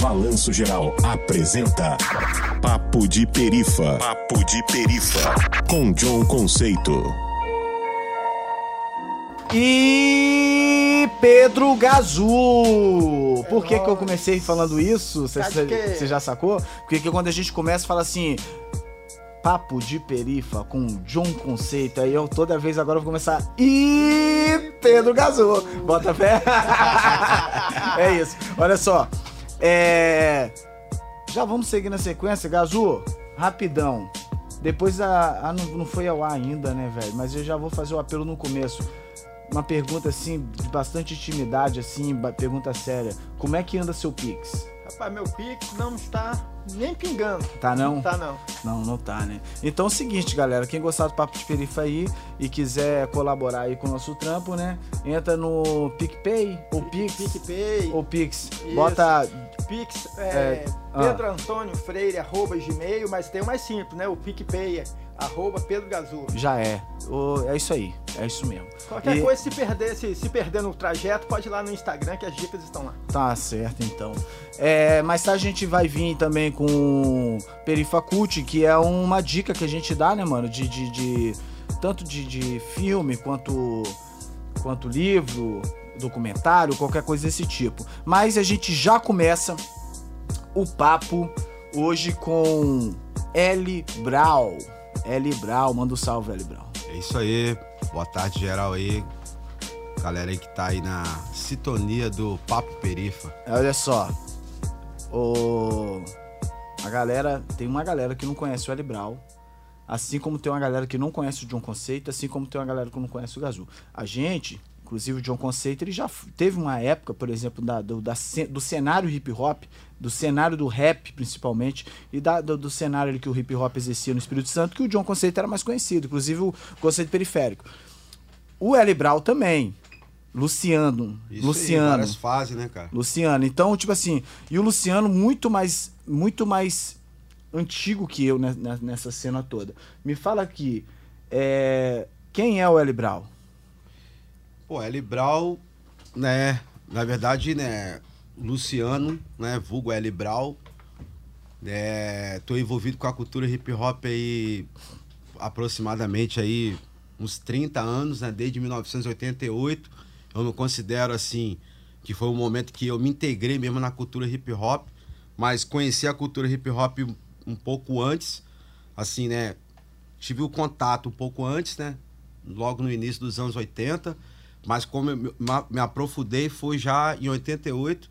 Balanço Geral apresenta Papo de Perifa. Papo de Perifa. Com John Conceito. E Pedro Gazu. Por que, que eu comecei falando isso? Você já sacou? Porque que quando a gente começa fala assim. Papo de perifa com John Conceito. Aí eu toda vez agora vou começar. E Pedro Gazu. Bota fé. é isso. Olha só. É. Já vamos seguir na sequência, Gazu. Rapidão. Depois a. a- não, não foi ao ar ainda, né, velho? Mas eu já vou fazer o apelo no começo. Uma pergunta assim, de bastante intimidade, assim, pergunta séria. Como é que anda seu Pix? Rapaz, meu Pix não está nem pingando. Tá não? Não tá não. Não, não tá, né? Então é o seguinte, galera, quem gostar do Papo de Perifa aí e quiser colaborar aí com o nosso trampo, né? Entra no PicPay ou Pix PicPay, ou Pix. Isso. Bota Pix, É, é. Pedro Antônio Freire, arroba gmail, mas tem o mais simples, né? O PicPay, arroba Pedro Gazu. já é. O- é isso aí. É isso mesmo. Qualquer E- coisa, se perder, se, se perder no trajeto, pode ir lá no Instagram que as dicas estão lá. Tá certo, então. É, tarde a gente vai vir também com Perifacult, que é uma dica que a gente dá, né, mano? De, de, de- tanto de, de filme quanto, quanto livro, documentário, qualquer coisa desse tipo. Mas a gente já começa o papo hoje com L. Brau. L. Brau, manda um salve, L. Brau. É isso aí. Boa tarde, geral aí. Galera aí que tá aí na sintonia do Papo Perifa. Olha só. O... A galera. Tem uma galera que não conhece o L. Brau. Assim como tem uma galera que não conhece o John Conceito, assim como tem uma galera que não conhece o Gazu. A gente, inclusive o John Conceito, ele já teve uma época, por exemplo, da, do, da do cenário hip hop, do cenário do rap principalmente, e da- do, do cenário ali que o hip hop exercia no Espírito Santo, que o John Conceito era mais conhecido, inclusive o conceito periférico. O L. Brau também. Luciano. Isso Luciano. aí, várias fases, né, cara? Luciano. Então, tipo assim, e o Luciano muito mais muito mais antigo que eu ne- ne- nessa cena toda. Me fala aqui, é, quem é o L. Brau? Pô, L. Brau, né? Na verdade, né? Luciano, né? Vulgo L. Brau. É, tô envolvido com a cultura hip hop aí aproximadamente aí uns 30 anos, né? Desde 1988. Eu me considero assim que foi um momento que eu me integrei mesmo na cultura hip hop, mas conheci a cultura hip hop um pouco antes, assim, né? Tive o contato um pouco antes, né? Logo no início dos anos 80, mas como eu me, aprofundei foi já em 88,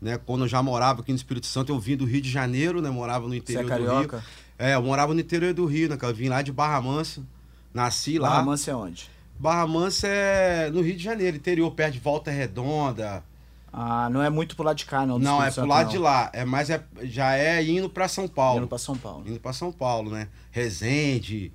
né? Quando eu já morava aqui no Espírito Santo, eu vim do Rio de Janeiro, né? Morava no Você interior é do Rio. carioca? É, eu morava no interior do Rio, né? Eu vim lá de Barra Mansa, nasci lá. Barra Mansa é onde? Barra Mansa é no Rio de Janeiro, interior, perto de Volta Redonda. Ah, não é muito pro lado de cá, não. Não, é pro lado não. de lá. É mais é, já é indo pra São Paulo. Indo pra São Paulo. Indo pra São Paulo, né? Resende.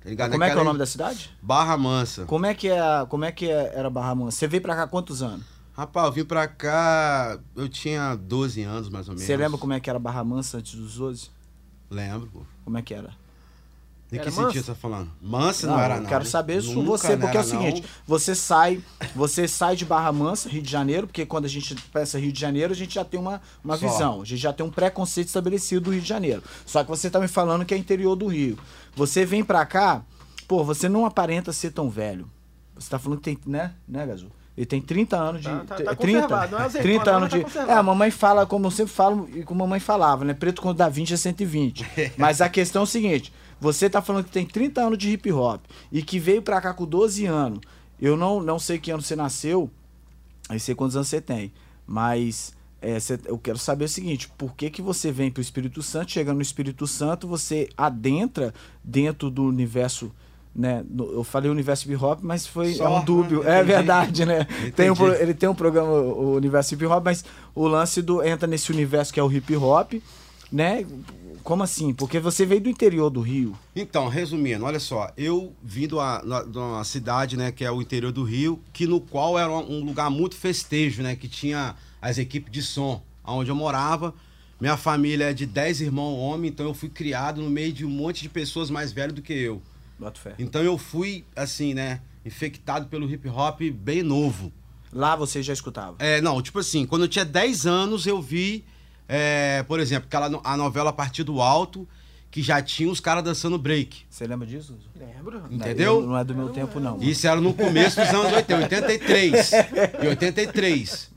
Tá ligado? Como é que é o nome da cidade? Barra Mansa. Como é que é, como é que é- era Barra Mansa? Você veio pra cá quantos anos? Rapaz, eu vim pra cá, eu tinha 12 anos mais ou menos. Você lembra como é que era Barra Mansa antes dos 12? Lembro, pô. Como é que era? Em Era que sentido você tá falando? Mansa não, Não, era eu não. quero saber isso você, porque é o seguinte, não. você sai, você sai de Barra Mansa, Rio de Janeiro, porque quando a gente pensa Rio de Janeiro, a gente já tem uma, uma Só. visão, a gente já tem um preconceito estabelecido do Rio de Janeiro. Só que você tá me falando que é interior do Rio. Você vem pra cá, pô, você não aparenta ser tão velho. Você tá falando que tem, né, né, Gazu? Ele tem 30 anos de. Tá- tá- tá 30, conservado, não é azeitona, 30 anos tá de. É, a mamãe fala, como eu sempre falo, e como a mamãe falava, né? Preto quando dá 20 é 120. Mas a questão é o seguinte: você tá falando que tem 30 anos de hip hop e que veio pra cá com 12 anos. Eu não, não sei que ano você nasceu, aí sei quantos anos você tem. Mas é, cê- eu quero saber o seguinte: por que, que você vem pro Espírito Santo, chega no Espírito Santo, você adentra dentro do universo. Né? eu falei universo hip hop, mas foi é Só, um dúbio. É Entendi. verdade, né? Tem um, ele tem um programa, o Universo Hip Hop, mas o lance do. entra nesse universo que é o hip hop, né? Como assim? Porque você veio do interior do Rio. Então, resumindo, olha só, eu vim de uma, na- de uma cidade, né, que é o interior do Rio, que no qual era um lugar muito festejo, né, que tinha as equipes de som, onde eu morava. Minha família é de 10 irmãos homens, então eu fui criado no meio de um monte de pessoas mais velhas do que eu. Boto fé. Então eu fui, assim, né, infectado pelo hip hop bem novo. Lá você já escutava. É, não, tipo assim, quando eu tinha 10 anos eu vi, é, por exemplo, aquela, a novela Partir do Alto, que já tinha os caras dançando break. Você lembra disso? Lembro. Entendeu? Não é do meu tempo, não. Isso era no começo dos anos 80, 83. E 83.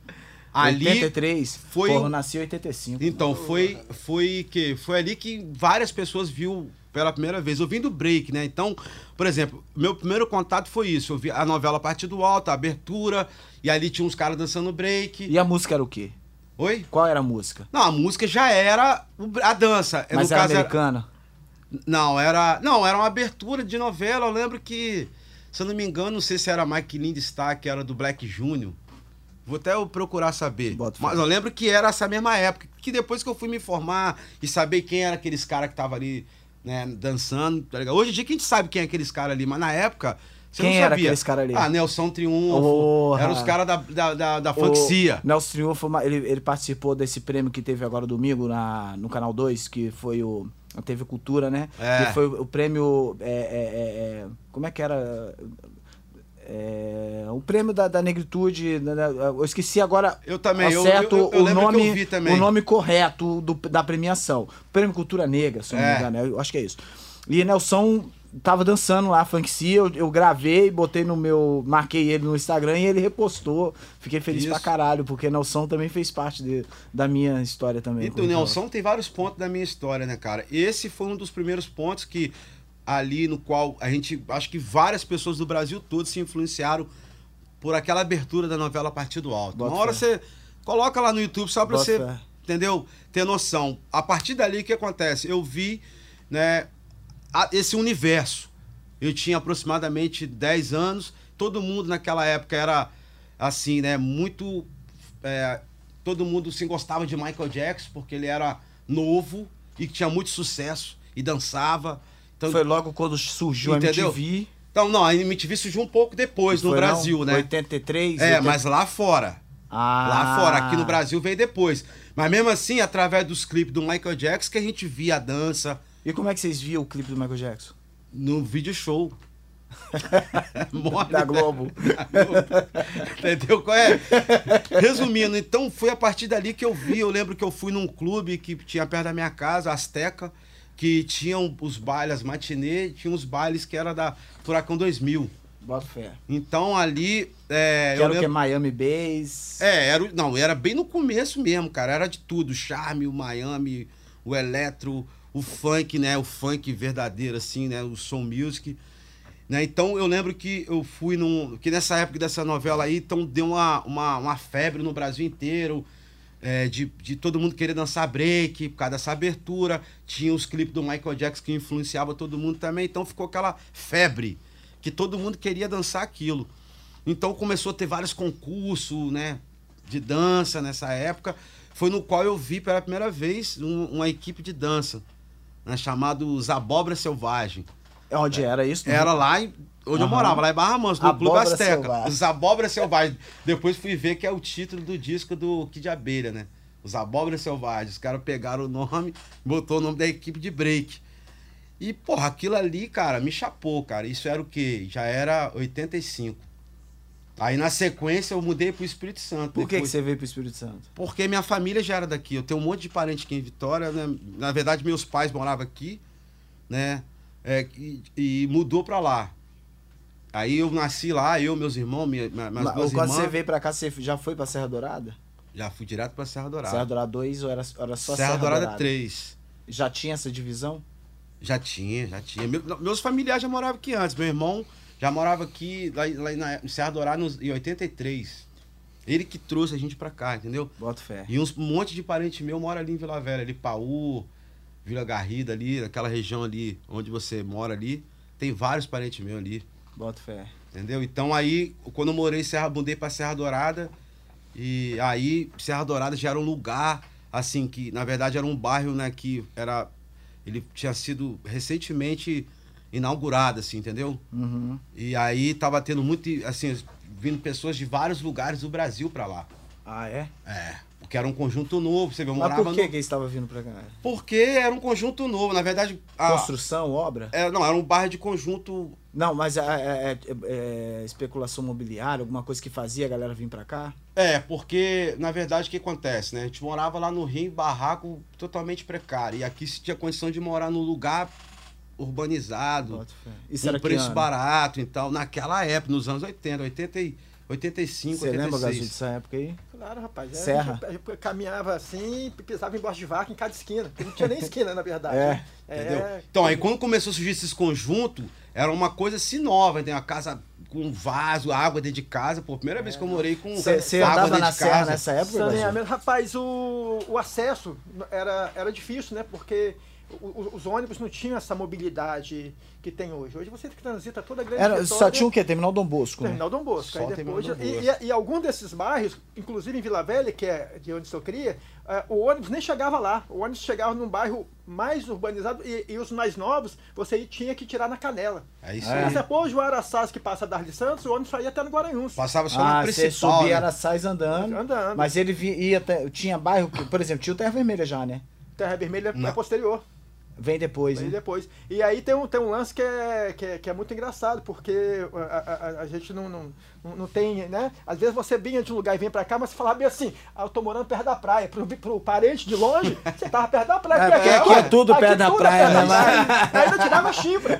Ali. 83? foi- Porra, eu nasci em 85. Então, foi, foi que foi ali que várias pessoas viu pela primeira vez. Eu vim do break, né? Então, por exemplo, meu primeiro contato foi isso. Eu vi a novela Partir do Alto, a abertura, e ali tinha uns caras dançando break. E a música era o quê? Oi? Qual era a música? Não, a música já era a dança. Mas no era caso, era- americana? Não, era. Não, era uma abertura de novela. Eu lembro que, se eu não me engano, não sei se era Mike Lindstack, que era do Black Júnior. Vou até eu procurar saber. Bota. Mas eu lembro que era essa mesma época. Que depois que eu fui me informar e saber quem era aqueles caras que estavam ali, né, dançando, tá? Hoje em dia que a gente sabe quem é aqueles caras ali, mas na época. Você Quem não era sabia. aqueles cara ali? Ah, Nelson Triunfo. Porra. Eram os caras da, da, da, da Funkcia. Nelson Triunfo, ele, ele participou desse prêmio que teve agora domingo na, no Canal 2, que foi o. A TV Cultura, né? É. Que foi o prêmio. é, é, é, é, como é que era? É, o prêmio da, da negritude. né, né, Eu esqueci agora. Eu também, ao eu- certo eu- eu o nome, também. o nome correto do- da premiação. Prêmio Cultura Negra, se eu não me É. engano. Eu acho que é isso. E Nelson tava dançando lá, Funkcia, eu, eu gravei, botei no meu. Marquei ele no Instagram e ele repostou. Fiquei feliz Isso. pra caralho, porque Nelson também fez parte de- da minha história também. Então, Nelson tem vários pontos da minha história, né, cara? Esse foi um dos primeiros pontos que ali no qual a gente, acho que várias pessoas do Brasil todo se influenciaram por aquela abertura da novela Partido Alto. Bota Uma hora fé. você coloca lá no YouTube só pra Bota você, fé. entendeu? Ter noção. A partir dali o que acontece? Eu vi, né, a- esse universo. Eu tinha aproximadamente 10 anos, todo mundo naquela época era assim, né, muito é, todo mundo se gostava de Michael Jackson porque ele era novo e tinha muito sucesso e dançava. Então, Foi logo quando surgiu Entendeu? a MTV. então não, a MTV surgiu um pouco depois no Foi, não? Brasil, né? 83? É, 80... mas lá fora. Ah. Lá fora, aqui no Brasil veio depois. Mas mesmo assim, através dos clipes do Michael Jackson, que a gente via a dança E como é que vocês viam o clipe do Michael Jackson? no vídeo show. Mole. Da Globo. Entendeu qual é? Resumindo, então foi a partir dali que eu vi. Eu lembro que eu fui num clube que tinha perto da minha casa, Azteca, que tinham os bailes, as matinê, tinha uns bailes que era da Furacão 2000. Bota fé. Então ali. É, Que eu era o que? lembro- Miami Bass. É, era, não, era bem no começo mesmo, cara. Era de tudo. O charme, o Miami, o eletro, o funk, né? O funk verdadeiro, assim, né? O soul music. Né? Então eu lembro que eu fui num. Que nessa época dessa novela aí, então deu uma, uma, uma febre no Brasil inteiro. é, de, de todo mundo querer dançar break, por causa dessa abertura. Tinha os clipes do Michael Jackson que influenciava todo mundo também. Então ficou aquela febre que todo mundo queria dançar aquilo. Então começou a ter vários concursos, né? De dança nessa época. Foi no qual eu vi pela primeira vez um- uma equipe de dança, né, chamado Os Abóbora Selvagem. Onde era isso? Era lá em, onde eu Aham. morava, lá em Barra Mansa, no Clube Abóbora Azteca. Selvagem. Os Abóbora Selvagens. Depois fui ver que é o título do disco do Kid Abelha, né? Os Abóbora Selvagens. Os caras pegaram o nome, botou o nome da equipe de break. E, porra, aquilo ali, cara, me chapou, cara. Isso era o quê? Já era 85. Aí na sequência eu mudei pro Espírito Santo. Por que, que você veio pro Espírito Santo? Porque minha família já era daqui. Eu tenho um monte de parente aqui em Vitória, né? Na verdade, meus pais moravam aqui, né? É, e, e mudou pra lá. Aí eu nasci lá, eu, meus irmãos, minha, minha- minhas Mas, duas quando irmãs. você veio pra cá, você já foi pra Serra Dourada? Já fui direto pra Serra Dourada. Serra Dourada 2 ou era, era só Serra, Serra, Dourada, 3. Já tinha essa divisão? Já tinha, já tinha. Meu- meus familiares já moravam aqui antes. Meu irmão já morava aqui, lá, lá na, em Serra Dourada, nos- em 83. Ele que trouxe a gente pra cá, entendeu? Bota fé. E uns, um monte de parente meu mora ali em Vila Velha, ali Paú, Vila Garrida ali, naquela região ali onde você mora ali. Tem vários parentes meus ali, Bota fé. entendeu? Então aí, quando eu morei em Serra, mudei pra Serra Dourada. E aí, Serra Dourada já era um lugar, assim, que na verdade era um bairro, né, que era. Ele tinha sido recentemente inaugurado, assim, entendeu? Uhum. E aí tava tendo muito, assim, vindo pessoas de vários lugares do Brasil pra lá. Ah, é? É. Porque era um conjunto novo, você vê, eu Mas morava por que, no- que eles estavam vindo pra cá? Porque era um conjunto novo, na verdade. a- Construção, obra? é, não, era um bairro de conjunto Não, mas é, é- é- é especulação imobiliária, alguma coisa que fazia a galera vir pra cá? É, porque, na verdade, o que acontece, né? A gente morava lá no Rio, barraco totalmente precário. E aqui se tinha condição de morar num lugar urbanizado, com preço ano? barato e tal. Naquela época, nos anos 80, 80 e 85, Você lembra, Gazu, 86. dessa época aí? Claro, rapaz. é, Serra. A gente, a gente caminhava assim e pisava em bosta de vaca em cada esquina. porque Não tinha nem esquina, na verdade. É, Entendeu? Então, aí quando começou a surgir esses conjuntos, era uma coisa assim nova, tem uma casa com vaso, água dentro de casa. Pô, primeira vez que eu morei com Você água andava dentro na de serra casa. nessa época? Saneamento, rapaz, o, o acesso era, era difícil, né? Porque o- os ônibus não tinham essa mobilidade que tem hoje. Hoje você transita toda a grande Era, só tinha o quê? Terminal Dom Bosco, né? Terminal Dom Bosco. Só Aí depois, Dom e, Bosco. e, e algum desses bairros, inclusive em Vila Velha, que é de onde eu cria, eh, o ônibus nem chegava lá. O ônibus chegava num bairro mais urbanizado e, e os mais novos você tinha que tirar na canela. É isso É. aí. Você pôs o Araçás que passa da Darli Santos, o ônibus saía até no Guaranhuns. Passava só Ah, você principal. subia né? Araçás andando, Andando. mas ele vi- ia até, tinha bairro, por exemplo, tinha o Terra Vermelha já, né? Terra Vermelha é posterior. Vem depois, Aí né? depois. E aí tem um, tem um lance que é, que, é, que é muito engraçado, porque a, a- a- a gente não, não, não- tem, né? Às vezes você vinha de um lugar e vem pra cá, mas você falava bem assim, ah, eu tô morando perto da praia. Pro, pro parente de longe, você tava perto da praia. É, porque porque aqui é tudo perto da tudo praia, perto né, da praia. Aí ainda tirava chifre. É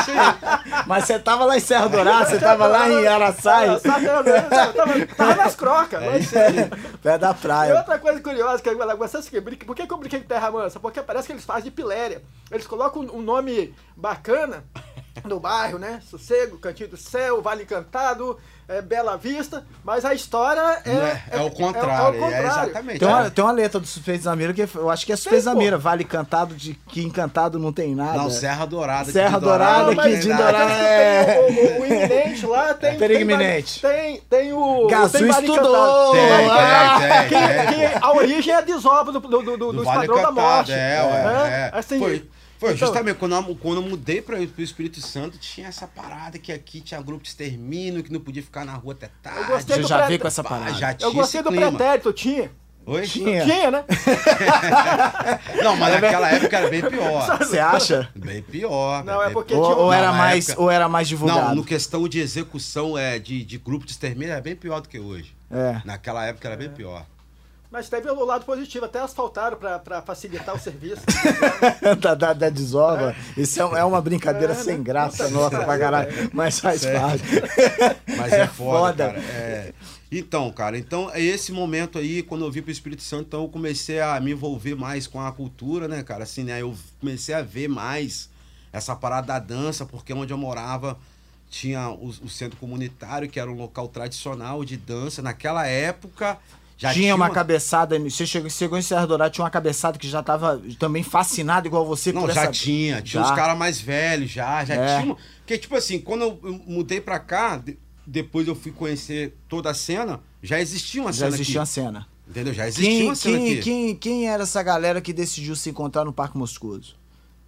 isso aí. Mas você tava lá em Serra Dourada, você tava lá em Araçás, Tava, tava, nas crocas. É mas- isso aí. perto da E praia. outra coisa curiosa que eu você que brinca- por que, eu brinquei com terra mansa? Porque parece que eles fazem de piléria. Eles colocam um nome bacana no bairro, né? Sossego, Cantinho do Céu, Vale Encantado, é, Bela Vista, mas a história é. É- é o contrário, é exatamente. Tem uma, É. tem uma letra do Suspeitos da Mira que eu acho que é Suspeitos da pô. Mira. Vale cantado de que encantado não tem nada. Não, Serra Dourada. Serra Dourada, tem de. Dourada. Tem o, o, o iminente lá, tem. Perigo tem, Vale- iminente. Tem, tem o. Gazu tem Vale estudou. Tem, tem, tem, que, tem, que a origem é a desova do, do, do, do, Do do Vale Esquadrão da Encantado, Morte. É, ué, né? é. Assim, foi, foi então- justamente quando eu, quando eu mudei para o Espírito Santo, tinha essa parada que aqui tinha grupo de extermínio, que não podia ficar na rua até tarde. gostei Você do já pré- veio com essa parada. já tinha Eu gostei do clima. pretérito, tinha. Oi? Tinha. Tinha, né? Não, mas naquela época era bem pior. Você acha? Bem pior. Não, bem- é porque Ou, tinha ou era mais, época- ou era mais divulgado? Não, no questão de execução é, de, de grupo de extermínio é bem pior do que hoje. É. Naquela época era bem pior. Mas teve o lado positivo, até asfaltaram pra facilitar o serviço. da, da, da desova. Isso é, é uma brincadeira sem graça nossa pra caralho. Mas faz parte. Mas É é, foda, foda. cara. É. Então, cara, então é esse momento aí, quando eu vim pro Espírito Santo, então eu comecei a me envolver mais com a cultura, né, cara? Assim, né? Eu comecei a ver mais essa parada da dança, porque onde eu morava tinha o, o centro comunitário, que era um local tradicional de dança. Naquela época já tinha uma cabeçada. Você chegou, chegou em Serra Dourada, tinha uma cabeçada que já tava também fascinado igual você. Não, já essa- tinha. Tinha Já. os caras mais velhos, já. Já É. tinha. Porque, tipo assim, quando eu eu mudei pra cá, de- depois eu fui conhecer toda a cena, já existia uma Já cena existia uma aqui. cena. Entendeu? Já existia Quem, uma cena quem, aqui. quem, quem era essa galera que decidiu se encontrar no Parque Moscoso?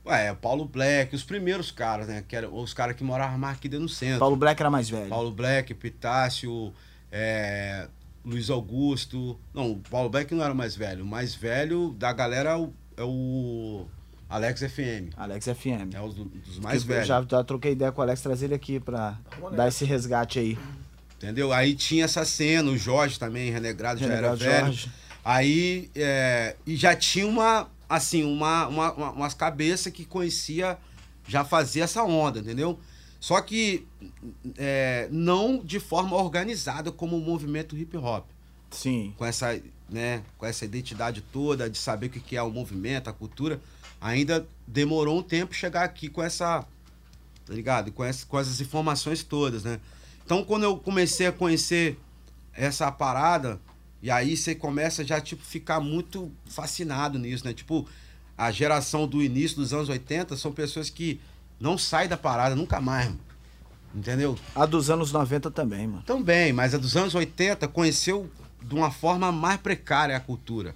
Ué, é Paulo Black, os primeiros caras, né? Que eram os caras que moravam mais aqui dentro no centro. Paulo Black era mais velho. Paulo Black, Pitácio, é, Luiz Augusto. Não, o Paulo Black não era o mais velho. O mais velho da galera é o, é o Alex FM. Alex FM. É um dos, mais Que eu velhos. Já, já troquei ideia com o Alex, trazer ele aqui pra Vamos dar nessa. esse resgate aí. Entendeu? Aí tinha essa cena, o Jorge também, Renegrado, já Renegrado era velho. Jorge. Aí, é, e já tinha uma, assim, uma, uma, uma- umas cabeças que conhecia, já fazia essa onda, entendeu? Só que é, não de forma organizada como o movimento hip hop. Sim. Com essa, né, com essa identidade toda de saber o que é o movimento, a cultura. Ainda demorou um tempo chegar aqui com essa, tá ligado? Com, essa, com essas informações todas, né? Então, quando eu comecei a conhecer essa parada, e aí você começa já, tipo, ficar muito fascinado nisso, né? Tipo, a geração do início dos anos 80 são pessoas que não saem da parada nunca mais, mano. entendeu? A dos anos 90 também, mano. Também, mas a dos anos 80 conheceu de uma forma mais precária a cultura.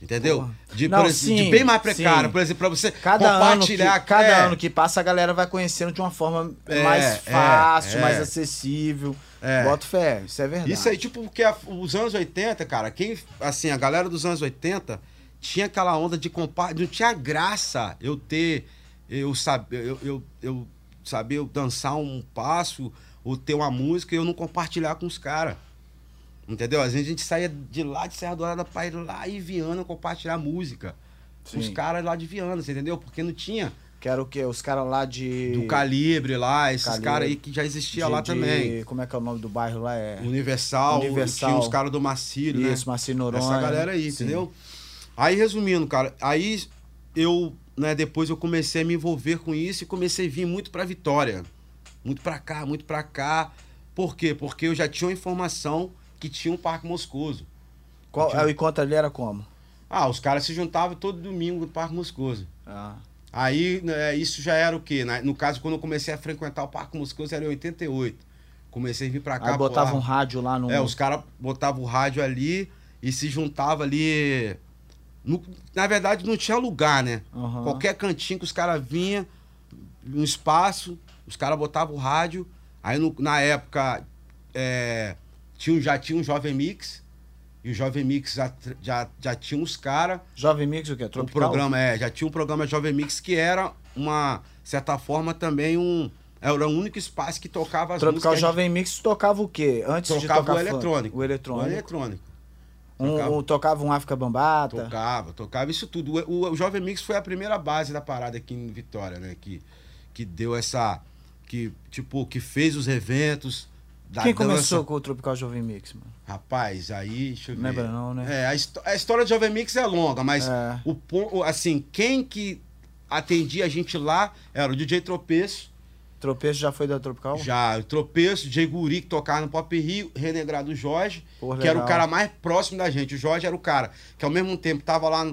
Entendeu? De, Não, exemplo, de sim, bem mais precária. sim. Por exemplo, pra você Cada, ano que, compartilhar. cada é, ano que passa, a galera vai conhecendo de uma forma É, mais é, fácil, é. mais acessível. É. Boto fé, isso é verdade. Isso aí, tipo, porque a- os anos 80, cara, quem. Assim, a galera dos anos 80 tinha aquela onda de compartilhar. Não tinha graça eu ter. Eu saber. Eu, eu, eu saber dançar um passo ou ter uma música e eu não compartilhar com os caras. Entendeu? Às vezes a gente saía de lá de Serra Dourada pra ir lá em Viana compartilhar música. Com os Sim. caras lá de Viana, você entendeu? Porque não tinha Que era o quê? Os caras lá de. do calibre lá, esses caras aí que já existia de- lá de- também. Como é que é o nome do bairro lá? É. Universal, Universal. tinha os caras do Macílio, né? Isso, Marcinho Noronha. Essa galera aí, Sim. entendeu? Aí, resumindo, cara, aí eu, né, depois eu comecei a me envolver com isso e comecei a vir muito pra Vitória. Muito pra cá, muito pra cá. Por quê? Porque eu já tinha uma informação que tinha um Parque Moscoso. Qual, Tinha- o encontro ali era como? Ah, os caras se juntavam todo domingo no Parque Moscoso. Ah. Aí, né, isso já era o quê? No caso, quando eu comecei a frequentar o Parque Moscoso, era em 88. Comecei a vir pra cá. Aí botava pô, um rádio lá no. É, os caras botavam o rádio ali e se juntava ali. No- na verdade, não tinha lugar, né? Aham. Qualquer cantinho que os caras vinham, um espaço, os caras botavam o rádio. Aí no- na época é, tinha, já tinha um Jovem Mix. E o Jovem Mix já, já, já tinha uns caras. Jovem Mix o quê? O Tropical? programa, é, já tinha um programa Jovem Mix que era uma, certa forma, também um. Era o único espaço que tocava as Tropical músicas. Jovem Mix tocava o quê? Antes de tocava tocar o eletrônico. O O eletrônico. Um, Tocava. um- tocava um África Bambata. Tocava, tocava isso tudo. O, o- o Jovem Mix foi a primeira base da parada aqui em Vitória, né? Que, que deu essa. Que, tipo, que fez os eventos. Da Quem dança. começou com o Tropical Jovem Mix, mano? Rapaz, aí, deixa eu ver. Lembra não, né? É, a, a história do Jovem Mix é longa, mas É. o- assim, quem que atendia a gente lá era o DJ Tropeço, Tropeço já foi da Tropical? já o Tropeço, DJ Guri, que tocava no Pop Rio, Renegrado Jorge, Pô, que era o cara mais próximo da gente. O Jorge era o cara que ao mesmo tempo tava lá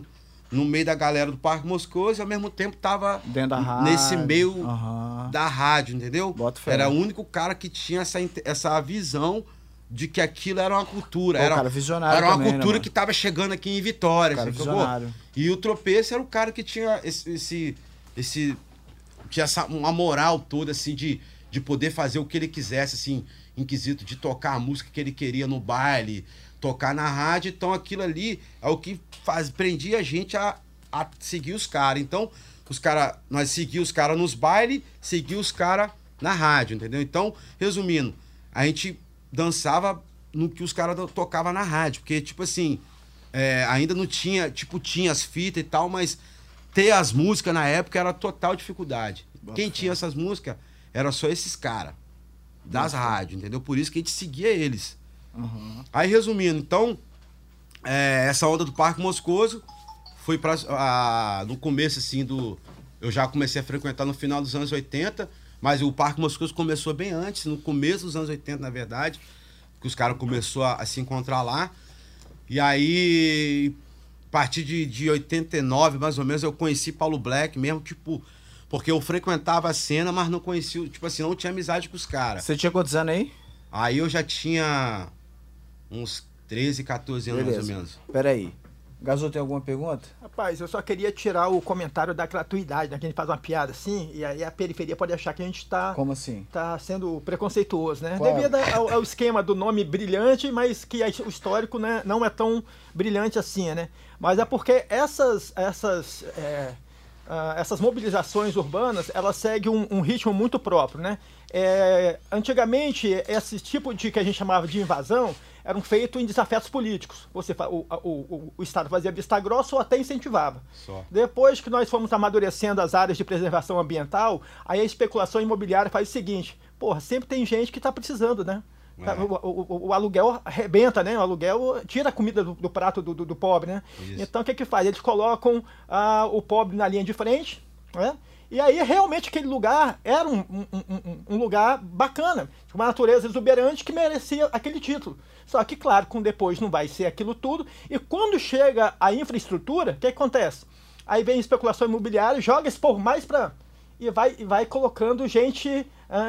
no, meio da galera do Parque Moscoso e ao mesmo tempo tava Dentro da rádio. nesse meio Aham. da rádio, entendeu? Era o único cara que tinha essa, essa visão de que aquilo era uma cultura. Pô, era, cara visionário era uma também, né, cultura mano? que tava chegando aqui em Vitória, Cara visionário. E o Tropeço era o cara que tinha esse. esse, esse- tinha essa, uma moral toda, assim, de, de poder fazer o que ele quisesse, assim, em quesito de tocar a música que ele queria no baile, tocar na rádio. Então aquilo ali é o que faz, prendia a gente a, a seguir os caras. Então, os cara, nós seguíamos os caras nos bailes, seguíamos os caras na rádio, entendeu? Então, resumindo, a gente dançava no que os caras tocavam na rádio, porque, tipo assim, é, ainda não tinha, tipo, tinha as fitas e tal, mas ter as músicas na época era total dificuldade. Quem tinha essas músicas era só esses caras das rádios, entendeu? Por isso que a gente seguia eles. Aham. Aí, resumindo, então, é, essa onda do Parque Moscoso foi pra, a- no começo, assim, do. Eu já comecei a frequentar no final dos anos 80, mas o Parque Moscoso começou bem antes, no começo dos anos 80, na verdade, que os caras começaram a, a se encontrar lá. E aí, partir de, de 89, mais ou menos, eu conheci Paulo Black mesmo, tipo. Porque eu frequentava a cena, mas não conhecia, tipo assim, não tinha amizade com os caras. Você tinha quantos anos aí? Aí eu já tinha uns 13, 14 anos mais ou Beleza. menos. Pera Gazou tem alguma pergunta? Rapaz, eu só queria tirar o comentário da gratuidade, né? Que a gente faz uma piada assim, e aí a periferia pode achar que a gente tá, Como assim? tá sendo preconceituoso, né? Qual? Devido ao, ao esquema do nome brilhante, mas que o histórico né, não é tão brilhante assim, né? Mas é porque essas, essas, é, ah, essas mobilizações urbanas, elas seguem um, um ritmo muito próprio, né? É, antigamente, esse tipo de que a gente chamava de invasão eram feitos em desafetos políticos. Você, o, o, o, Estado fazia vista grossa ou até incentivava. Só. Depois que nós fomos amadurecendo as áreas de preservação ambiental, aí a especulação imobiliária faz o seguinte: porra, sempre tem gente que está precisando, né? É. O, o- o- o aluguel arrebenta, né? O aluguel tira a comida do, do prato do, do- do pobre, né? Isso. Então o que que faz? Eles colocam ah, o pobre na linha de frente, né? E aí realmente aquele lugar era um, um- um- um- lugar bacana, uma natureza exuberante que merecia aquele título. Só que, claro, com depois não vai ser aquilo tudo. E quando chega a infraestrutura, o que acontece? Aí vem especulação imobiliária, joga esse povo mais para e vai, e vai colocando gente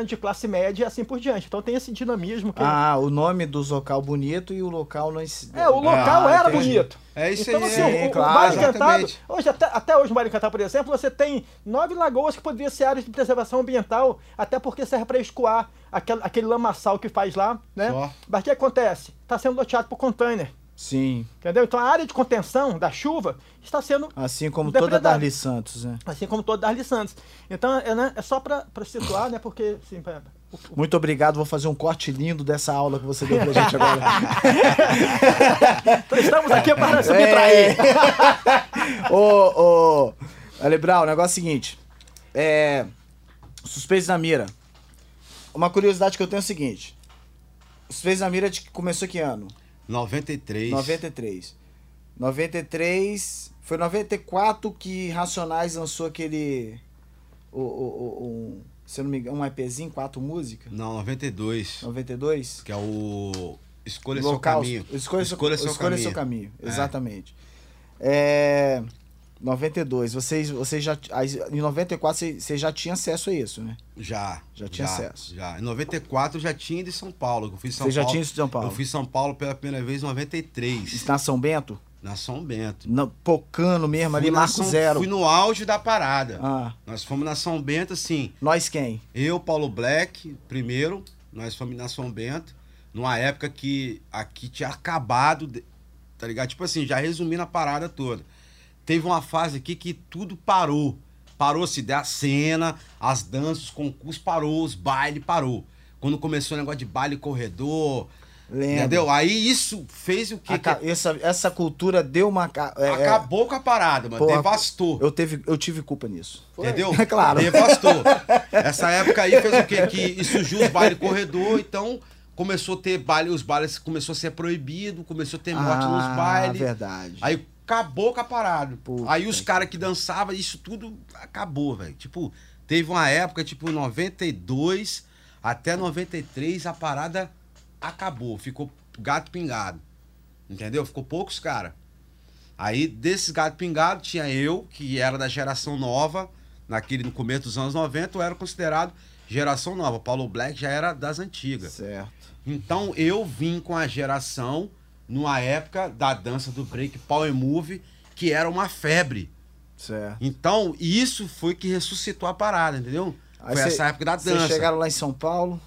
de classe média e assim por diante. Então tem esse dinamismo que Ah, o nome do local bonito e o local não... é, o local Ah, era entendi. bonito. É isso então, aí. assim, é, o, o claro, Vale Encantado, hoje, até, até hoje no Vale Encantado, por exemplo, você tem nove lagoas que poderiam ser áreas de preservação ambiental, até porque serve para escoar aquele, aquele lamaçal que faz lá, né? Só. Mas o que acontece? Está sendo loteado por container. Sim. Entendeu? Então a área de contenção da chuva está sendo Assim como toda. Darli Santos, né? assim como toda Darli Santos. Então é, né, é só para situar, né? Porque assim, pra- o- o- Muito obrigado, vou fazer um corte lindo dessa aula que você deu pra gente agora. então, estamos aqui para subtrair. É. ô, ô, Alebral, o negócio é o seguinte. É. Suspeitos na mira. Uma curiosidade que eu tenho é o seguinte. Suspeitos na mira de que começou que ano? 93. 93. 93. Foi 94 que Racionais lançou aquele. O, o, o, se eu não me engano, um EPzinho, quatro músicas. Não, 92. 92. Que é o Escolha Seu Local- Caminho. Escolha, seu, Escolha Seu escolha Caminho. seu caminho. É. Exatamente. É. 92. Vocês, vocês já. Em 94 você, você já tinha acesso a isso, né? Já. Já tinha acesso. Já. Em 94 eu já tinha de São Paulo. Eu fui São Você já Paulo. tinha isso de São Paulo? Eu fui São Paulo pela primeira vez em 93. Na São Bento? Na São Bento. Na, Pocano mesmo, ali, Fui na Marco São- Zero. Fui no auge da parada. Ah, Nós fomos na São Bento, assim. nós quem? Eu, Paulo Black, primeiro, nós fomos na São Bento, numa época que aqui tinha acabado, tá ligado? Tipo assim, já resumindo a parada toda. Teve uma fase aqui que tudo parou. Parou-se da cena, as danças, os concursos, parou, os bailes, parou. Quando começou o negócio de baile corredor, Lembro. entendeu? Aí isso fez o quê? Aca- essa, essa cultura deu uma. é, é, acabou com a parada, mano. Porra, devastou. eu, teve, eu tive culpa nisso. Foi. Entendeu? É claro. Devastou. Essa época aí fez o quê? Que surgiu os bailes corredor, então começou a ter baile, os bailes começou a ser proibido, começou a ter morte nos bailes. Ah, verdade. Aí acabou com a parada. Puta aí os caras que dançavam, isso tudo acabou, velho. Tipo, teve uma época, tipo, 92 até 93, a parada acabou. Ficou gato pingado. Entendeu? Ficou poucos caras. Aí, desses gato pingado, tinha eu, que era da geração nova, naquele no começo dos anos 90, eu era considerado geração nova. Paulo Black já era das antigas. Certo. Então eu vim com a geração numa época da dança do break power move, que era uma febre. Certo. Então isso foi que ressuscitou a parada, entendeu? Aí foi cê- essa época da Vocês dança. chegaram lá em São Paulo,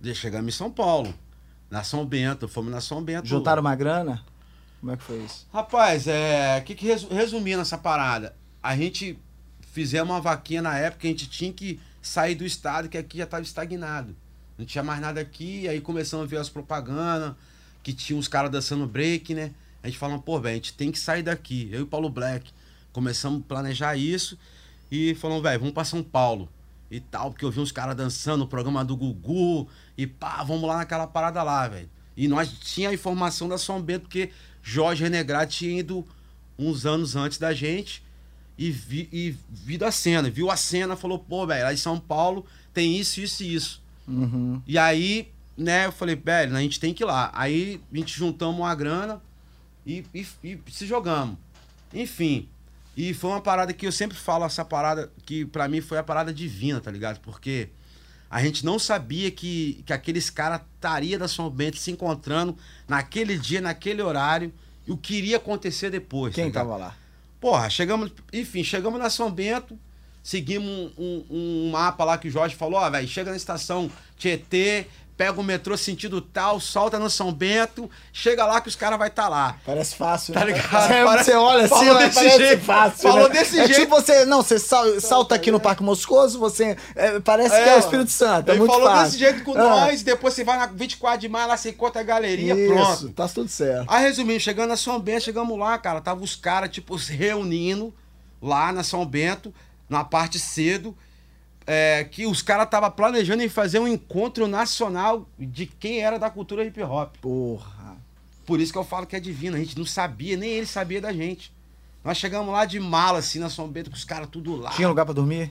De- Chegamos em São Paulo, na São Bento, fomos na São Bento. juntaram uma grana? Como é que foi isso? Rapaz, é, que que resu- resumindo essa parada, a gente fizemos uma vaquinha na época, a gente tinha que sair do estado, que aqui já estava estagnado. Não tinha mais nada aqui, aí começamos a ver as propagandas, que tinha uns caras dançando break, né? A gente falou, pô, velho, a gente tem que sair daqui. Eu e o Paulo Black começamos a planejar isso e falamos, velho, vamos pra São Paulo e tal, porque eu vi uns caras dançando no programa do Gugu e pá, vamos lá naquela parada lá, velho. E nós tinha a informação da São Bento, porque Jorge Renegrade tinha ido uns anos antes da gente e, vi, e viu a cena, viu a cena, falou, pô, velho, lá em São Paulo tem isso, isso e isso. Uhum. E aí, né, eu falei, velho, a gente tem que ir lá. Aí a gente juntamos uma grana e, e, e se jogamos. Enfim. E foi uma parada que eu sempre falo, essa parada que pra mim foi a parada divina, tá ligado? Porque a gente não sabia que, que aqueles caras estariam da São Bento se encontrando naquele dia, naquele horário, e o que iria acontecer depois. Quem tá tava lá? Porra, chegamos, enfim, chegamos na São Bento, seguimos um, um- um mapa lá que o Jorge falou, ó, velho, chega na estação Tietê, pega o metrô sentido tal, solta no São Bento, chega lá que os caras vai estar tá lá. Parece fácil, Tá né? ligado? Você, Parece- você olha assim, falou desse jeito. fácil. Falou né? desse é jeito. tipo você, não, você sal- salta aqui no Parque Moscoso, você é, parece que é o Espírito Santo, é Ele muito falou fácil. desse jeito com Ah, nós, depois você vai na 24 de maio, lá você encontra a galeria, Isso, pronto. tá tudo certo. Aí, resumindo, chegando na São Bento, chegamos lá, cara, tava os caras, tipo, se reunindo lá na São Bento, na parte cedo, é, que os caras estavam planejando em fazer um encontro nacional de quem era da cultura hip hop. Porra. Por isso que eu falo que é divino, a gente não sabia, nem ele sabia da gente. Nós chegamos lá de mala, assim, na São Bento, com os caras tudo lá. Tinha lugar pra dormir?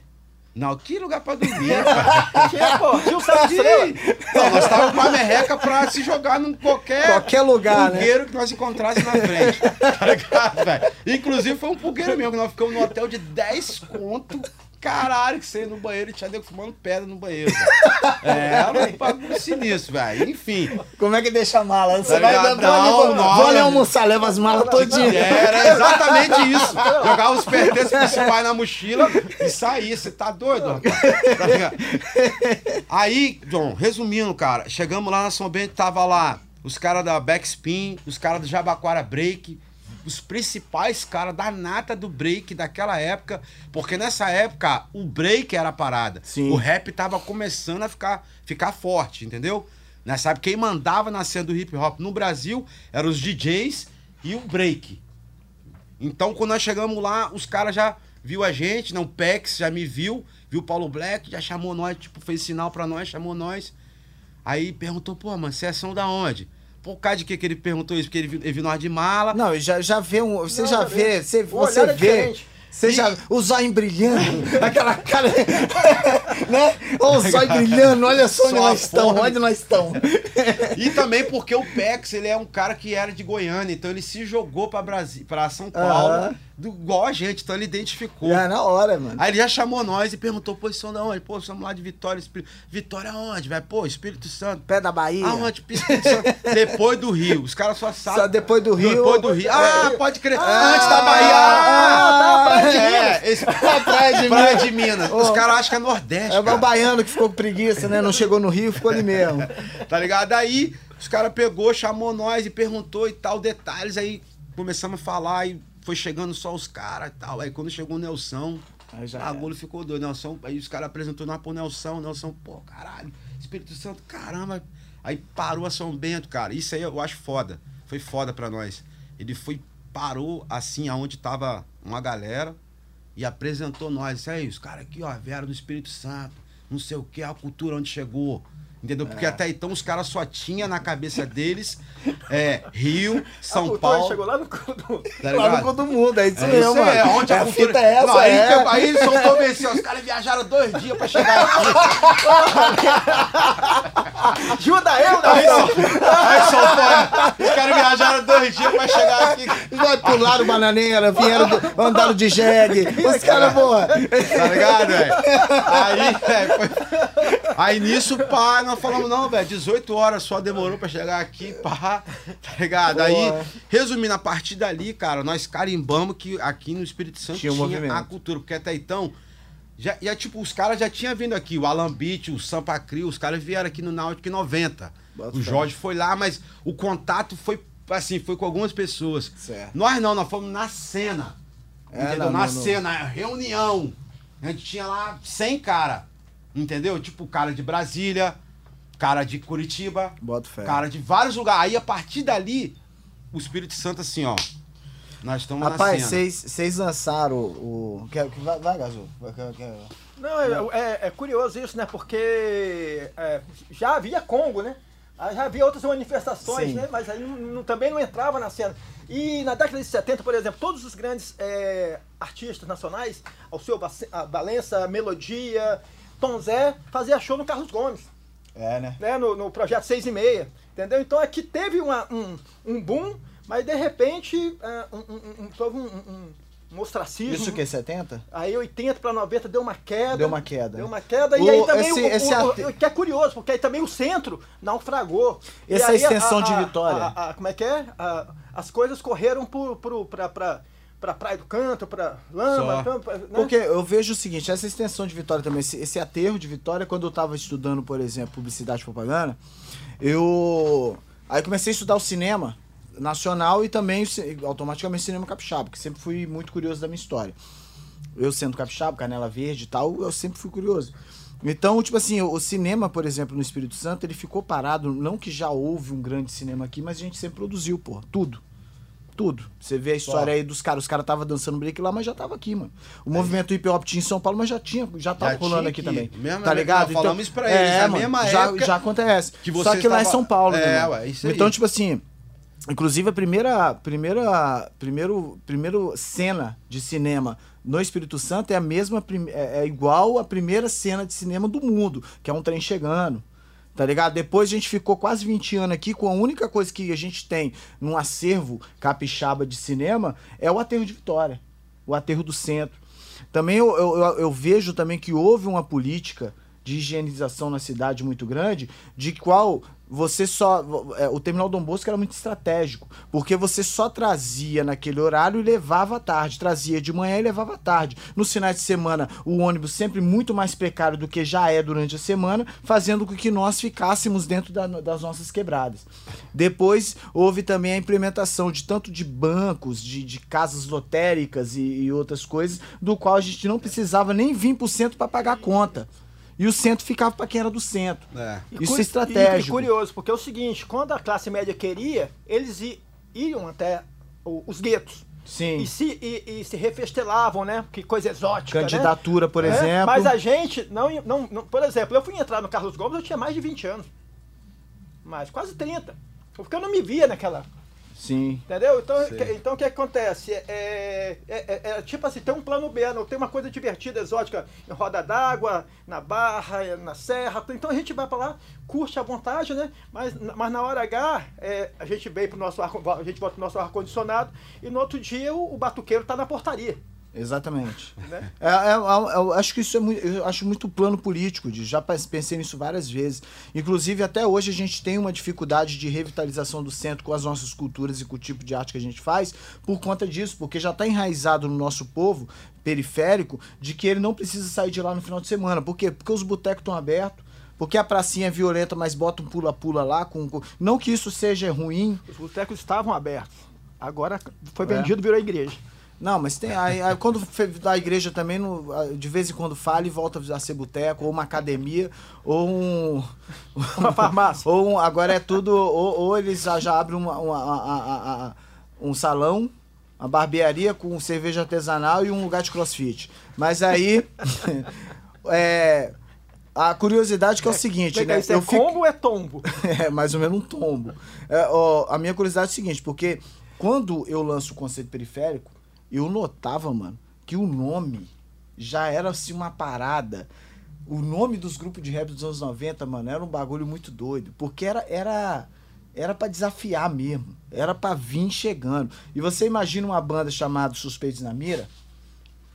Não, que lugar pra dormir. Tinha, pô, tinha Estrela. Não, nós estávamos com a merreca pra se jogar num qualquer, Qualquer lugar, né? pulgueiro que nós encontrássemos na frente. Tá ligado, velho? Inclusive foi um pulgueiro mesmo, que nós ficamos no hotel de 10 conto. Caralho, que você ia no banheiro e tinha nego fumando pedra no banheiro. É, era um bagulho sinistro, velho. Enfim. Como é que deixa a mala? Você Tá vai vou, Não, não, vou ali almoçar, leva as malas todinhas. Era exatamente isso. Jogava os pertences principais na mochila e saía. Você tá doido, rapaz? Tá? Aí, John, resumindo, cara, chegamos lá na São Bento, tava lá os caras da Backspin, os caras do Jabaquara Break, os principais caras da nata do break daquela época, porque nessa época o break era a parada. Sim. O rap tava começando a ficar, ficar forte, entendeu? Nessa época, quem mandava na cena do hip hop no Brasil eram os DJs e o break. Então, quando nós chegamos lá, os caras já viu a gente, não, o Pex já me viu, viu o Paulo Black, já chamou nós, tipo, fez sinal pra nós, chamou nós. Aí perguntou, pô, mano, vocês são da onde? Por causa de que, que ele perguntou isso? Porque ele viu, ele viu nós de mala. Não, já, já vê um. Você Não, já já vê. vê. Você, O você olhar é vê. Você já. O zóio brilhando. aquela cara. né? O zóio brilhando. Olha só onde Só a nós estamos. Onde nós estamos. E também porque o Pex, ele é um cara que era de Goiânia, então ele se jogou pra, Brasi pra São Paulo, Aham. Do, igual a gente, então ele identificou. Já na hora, mano. Aí ele já chamou nós e perguntou, são da onde? Pô, somos lá de Vitória. Espírito... Vitória aonde, velho? Pô, Espírito Santo. Pé da Bahia. Aonde? Espírito Santo. Depois do Rio. Os caras só sabem. Só depois do Rio. Depois do Rio. Ah, É. pode crer. Ah, Antes da Bahia. ah, Ah, Praia de é, esse... Praia de Praia Minas. de Minas. Os caras acham que é Nordeste. É o cara. baiano que ficou com preguiça, né? Não chegou no Rio, ficou ali mesmo. Tá ligado? Aí os caras pegou, chamou nós e perguntou e tal, detalhes. Aí começamos a falar e foi chegando só os caras e tal. Aí quando chegou o Nelson, Aí já o bagulho ficou doido. Nelson, aí os caras apresentou nós pro Nelson. Nelson, pô, caralho, Espírito Santo, caramba. Aí parou a São Bento, cara. Isso aí eu acho foda. Foi foda pra nós. Ele foi, parou assim, aonde tava uma galera e apresentou nós. Isso aí, os caras aqui, ó, vieram do Espírito Santo, não sei o que, a cultura onde chegou. Entendeu? É. Porque até então os caras só tinham na cabeça deles é, Rio, a São cultura Paulo. chegou lá no do... Tá Lá no do mundo, é isso É mesmo, isso é, onde a, É, cultura... fita é essa, Não, aí, é. que- aí eles os caras viajaram dois dias pra chegar aqui. Ajuda eu, Aí, Nelson! só, aí soltou, os caras viajaram dois dias pra chegar aqui. Vai pularam bananeira, vieram, do- andaram de jegue. Os caras, porra. Tá ligado, velho? Aí, velho, foi... Aí nisso, pá, nós falamos, não, velho, 18 horas só demorou pra chegar aqui, pá, tá ligado? Aí, Boa. resumindo, a partir dali, cara, nós carimbamos que aqui no Espírito Santo Tinha tinha, a cultura, porque até então, já, já, tipo, os caras já tinham vindo aqui, o Beach, o Sampa Crio, os caras vieram aqui no Náutico em 90. Bota o. Jorge foi lá, mas o contato foi, assim, foi com algumas pessoas. Certo. Nós não, nós fomos na cena. É, entendeu? não, na não, não. cena, reunião. A gente tinha lá 100 cara. Entendeu? Tipo, cara de Brasília, cara de Curitiba, cara de vários lugares. Aí, a partir dali, o Espírito Santo, assim, ó. Nós estamos Rapaz, na cena. vocês vocês lançaram o. o- Quer, vai, vai, Gazu. Vai, quer- quer- Não, é, é- é curioso isso, né? Porque é, já havia Congo, né? Já havia outras manifestações, Sim. né? Mas aí não- não- também não entrava na cena. E na década de 70, por exemplo, todos os grandes é, artistas nacionais, Alceu Valença, Melodia, Tom Zé, fazia show no Carlos Gomes, É, né? né? No, no projeto 6 e meia, entendeu? Então aqui teve uma- um, um boom, mas de repente é, um, um, um, um, ostracismo. Isso o quê? 70? Aí 80 para 90 deu uma queda. Deu uma queda. Deu uma queda. O- e aí também esse- o, esse o- o- que é curioso, porque aí também o centro naufragou. Essa aí extensão de Vitória. a- a- como é que é? A- as coisas correram pro, pra, pra, pra Praia do Canto, pra Lama. Pra- pra- né? Porque eu vejo o seguinte, essa extensão de Vitória também, esse, esse aterro de Vitória, quando eu tava estudando, por exemplo, publicidade e propaganda, eu. Aí comecei a estudar o cinema nacional e também automaticamente o cinema capixaba, porque sempre fui muito curioso da minha história. Eu sendo capixaba, canela verde e tal, eu sempre fui curioso. Então, tipo assim, o cinema, por exemplo, no Espírito Santo, ele ficou parado. Não que já houve um grande cinema aqui, mas a gente sempre produziu, pô, tudo. Tudo. Você vê a história aí dos caras. Os caras estavam dançando break lá, mas já tava aqui, mano. O movimento hip hop tinha em São Paulo, mas já tinha, já tava Já rolando aqui também. Mesmo tá na- ligado? nós falamos pra eles, é, mano, mesma já, época já acontece. que Só que lá em tava- São Paulo, né, É, ué, isso aí. Então, tipo assim, inclusive a primeira, primeira, primeiro, primeiro cena de cinema no Espírito Santo é a mesma, é, é igual a primeira cena de cinema do mundo, que é um trem chegando. Tá ligado? Depois a gente ficou quase 20 anos aqui com a única coisa que a gente tem num acervo capixaba de cinema é o aterro de Vitória, o aterro do centro. Também eu, eu, eu- vejo também que houve uma política de higienização na cidade muito grande, de qual você só. é, O terminal Dom Bosco era muito estratégico, porque você só trazia naquele horário e levava à tarde. Trazia de manhã e levava à tarde. Nos finais de semana, o ônibus sempre muito mais precário do que já é durante a semana, fazendo com que nós ficássemos dentro da- das nossas quebradas. Depois houve também a implementação de tanto de bancos, de, de casas lotéricas e, e outras coisas, do qual a gente não precisava nem vir pro centro para pagar a conta. E o centro ficava para quem era do centro. É. Isso é estratégico. E, e curioso, porque é o seguinte, quando a classe média queria, eles i- iam até o- os guetos. Sim. E se, e, e se refestelavam, né? Que coisa exótica, né? Candidatura, por É, exemplo. Mas a gente, não, não, não- por exemplo, eu fui entrar no Carlos Gomes, eu tinha mais de 20 anos. Mais, quase 30. Porque eu não me via naquela. Sim. Entendeu? Então, Sei. então o que acontece? É, é- é- é tipo assim, tem um plano B, não tem uma coisa divertida, exótica em roda d'água, na barra, na serra. Então a gente vai pra lá, curte à vontade, né? Mas, mas na hora H, é, a gente vem pro nosso ar, a gente bota o nosso ar-condicionado e no outro dia o, o batuqueiro tá na portaria. Exatamente. Né? É, é, é, eu acho que isso é muito, eu acho muito plano político, de, já pens- pensei nisso várias vezes. Inclusive, até hoje a gente tem uma dificuldade de revitalização do centro com as nossas culturas e com o tipo de arte que a gente faz, por conta disso, porque já está enraizado no nosso povo periférico de que ele não precisa sair de lá no final de semana. Por quê? Porque os botecos estão abertos. Porque a pracinha é violenta, mas bota um pula-pula lá. Com, com- Não que isso seja ruim, Os botecos estavam abertos. Agora foi É. vendido, virou igreja. Não, mas tem. Aí, aí quando a igreja também, no- de vez em quando fala e volta a ser boteco, ou uma academia, ou um. Uma farmácia. ou um- agora é tudo. Ou, ou eles já, abrem uma, uma- a- a- a- um salão, uma barbearia com cerveja artesanal e um lugar de crossfit. Mas aí. é, a curiosidade que é o seguinte, cá, né? Isso é fico- combo ou é tombo? é, mais ou menos um tombo. É, ó, a minha curiosidade é o seguinte, porque quando eu lanço o conceito periférico, eu notava, mano, que o nome já era assim uma parada. O nome dos grupos de rap dos anos 90, mano, era um bagulho muito doido. Porque era. era era para desafiar mesmo. Era pra vir chegando. E você imagina uma banda chamada Suspeitos na Mira?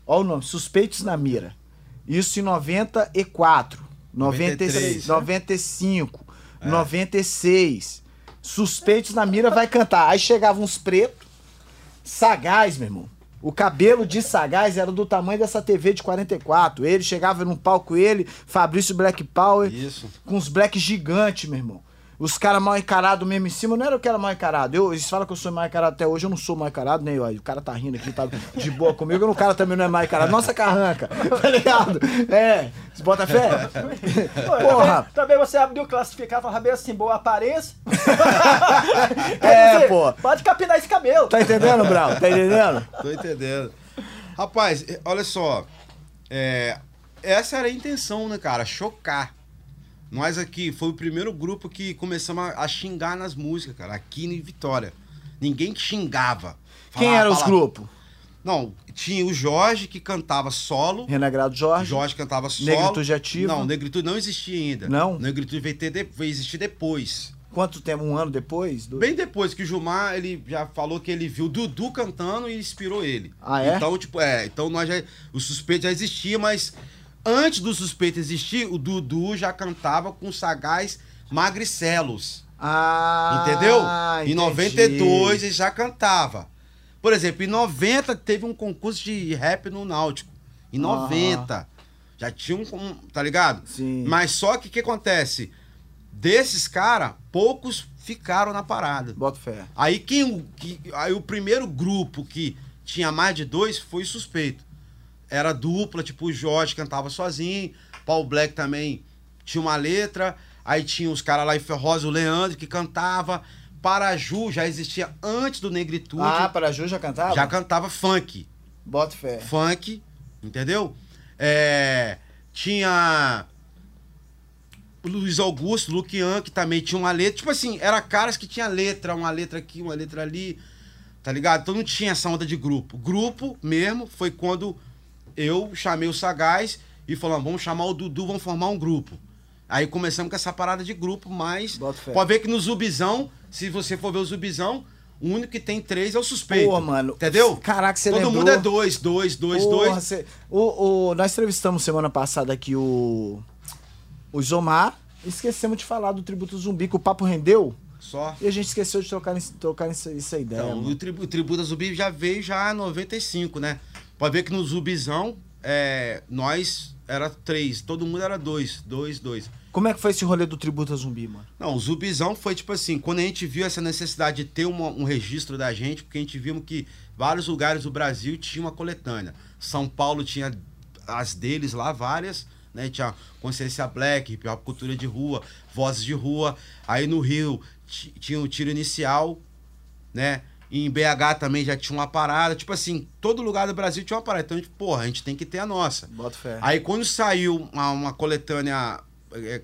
Olha o nome, Suspeitos na Mira. Isso em 94, 93, 93, 95, 96. Suspeitos na Mira vai cantar. Aí chegavam uns pretos, sagaz, meu irmão. O cabelo de Sagaz era do tamanho dessa TV de 44. Ele chegava num palco, ele, Fabrício Black Power, Isso. com os black gigantes, meu irmão. Os caras mal encarados mesmo em cima, não era o que era mal encarado. Eu, eles falam que eu sou mal encarado até hoje, eu não sou mal encarado, nem O cara tá rindo aqui, tá de boa comigo, o cara também não é mal encarado. Nossa carranca, tá ligado? É, você bota fé? Porra! Também, também você abriu classificar, falava bem assim, boa aparência. É, dizer, pô. Pode capinar esse cabelo. Tá entendendo, Brau? Tá entendendo? Tô entendendo. Rapaz, eh, olha só. é, essa era a intenção, né, cara? Chocar. Nós aqui, foi o primeiro grupo que começamos a, a xingar nas músicas, cara. Aqui em Vitória. Ninguém xingava. Quem eram os grupos? Não, tinha o Jorge que cantava solo. Renagrado Jorge. Jorge cantava solo. Negritude ativa. Não, Negritude não existia ainda. Não? Negritude veio, ter de- veio existir depois. Quanto tempo? Um ano depois? Do- Bem depois que o Gilmar, ele já falou que ele viu o Dudu cantando e inspirou ele. Ah, é? Então, tipo, é, então nós já, o suspeito já existia, mas antes do suspeito existir, o Dudu já cantava com sagaz magricelos. Ah, entendeu? entendi. Em 92 ele já cantava. Por exemplo, em 90 teve um concurso de rap no Náutico. Em Aham. 90. Já tinha um, um- tá ligado? Sim. Mas só que o que acontece? Desses caras, poucos ficaram na parada. Bota fé. Aí quem que, aí o primeiro grupo que tinha mais de dois foi suspeito. Era dupla, tipo o Jorge cantava sozinho, Paul Black também tinha uma letra, aí tinha os caras lá em Ferrosa, o Leandro que cantava, Paraju já existia antes do Negritude, Ah, para Ju já cantava? já cantava funk, Bota fé. funk, entendeu? É, tinha Luiz Augusto, Luquian, que também tinha uma letra. Tipo assim, era caras que tinha letra, uma letra aqui, uma letra ali, tá ligado? Então não tinha essa onda de grupo. Grupo mesmo foi quando eu chamei o Sagaz e falamos, vamos chamar o Dudu, vamos formar um grupo. Aí começamos com essa parada de grupo, mas pode ver que no Zubizão, se você for ver o Zubizão, o único que tem três é o suspeito. Pô, mano. Entendeu? Caraca, você Todo lembrou. mundo é dois, dois, dois, Porra, dois. cê- o, o- nós entrevistamos semana passada aqui o. O Zomar esquecemos de falar do tributo zumbi, que o papo rendeu Só. e a gente esqueceu de trocar, trocar essa, ideia. Então, mano. o, tribu, o tributo Zumbi já veio já em 95, né? Pode ver que no Zubizão, é, nós era três, todo mundo era dois, dois, dois. Como é que foi esse rolê do tributo a zumbi, mano? Não, o Zubizão foi tipo assim, quando a gente viu essa necessidade de ter uma- um registro da gente, porque a gente viu que vários lugares do Brasil tinham uma coletânea. São Paulo tinha as deles lá, várias, né? Tinha Consciência Black, Hip Hop Cultura de Rua, Vozes de Rua. Aí no Rio ti- tinha o Tiro Inicial, né? Em BH também já tinha uma parada. Tipo assim, todo lugar do Brasil tinha uma parada. Então, a gente, porra, a gente tem que ter a nossa. Bota fé. Aí quando saiu uma, uma coletânea é,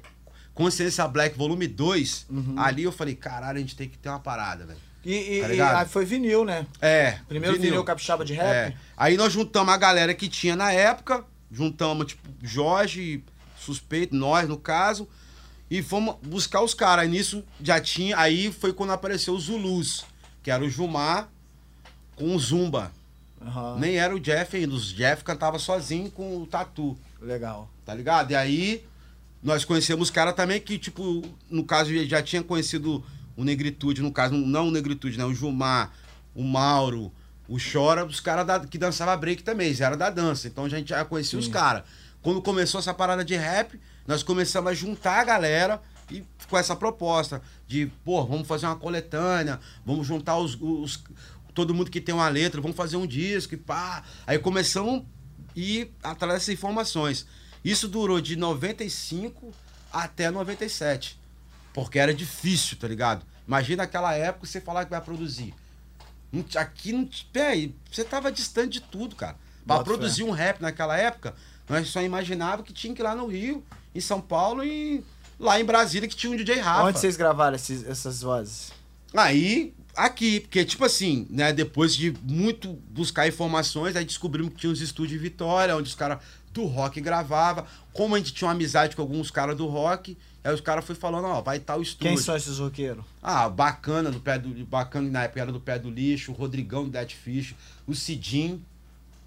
Consciência Black Volume 2, Uhum. ali eu falei, caralho, a gente tem que ter uma parada, velho. E, e- Tá e foi vinil, né? É. Primeiro vinil, capixaba de rap. É. Aí nós juntamos a galera que tinha na época, juntamos, tipo, Jorge, suspeito, nós no caso, e fomos buscar os caras. Aí nisso já tinha. Aí foi quando apareceu os Zulus, que era o Jumar com o Zumba. Aham. Nem era o Jeff ainda. Os Jeff cantava sozinho com o Tatu. Legal. Tá ligado? E aí, nós conhecemos cara também que, tipo, no caso, já tinha conhecido o Negritude, no caso, não o Negritude, né? O Jumar, o Mauro, o Chora, os caras que dançavam break também, eles eram da dança. Então a gente já conhecia os caras. Quando começou essa parada de rap, nós começamos a juntar a galera e com essa proposta de, pô, vamos fazer uma coletânea, vamos juntar os, os- todo mundo que tem uma letra, vamos fazer um disco e pá. Aí começamos a ir atrás dessas informações. Isso durou de 95 até 97. Porque era difícil, tá ligado? Imagina aquela época você falar que vai produzir. Aqui não. Véi, você tava distante de tudo, cara. Pra Bota fé. produzir um rap naquela época, nós só imaginava que tinha que ir lá no Rio, em São Paulo e lá em Brasília que tinha um DJ Rafa. Onde vocês gravaram esses- essas vozes? Aí, aqui, porque, tipo assim, né, depois de muito buscar informações, aí descobrimos que tinha uns estúdios em Vitória, onde os caras do rock gravavam. Como a gente tinha uma amizade com alguns caras do rock, aí os caras foram falando, ó, vai estar o estúdio. Quem são esses roqueiros? Ah, bacana do pé do. Bacana na época era do pé do lixo, o Rodrigão do Dead Fish, o Cidim,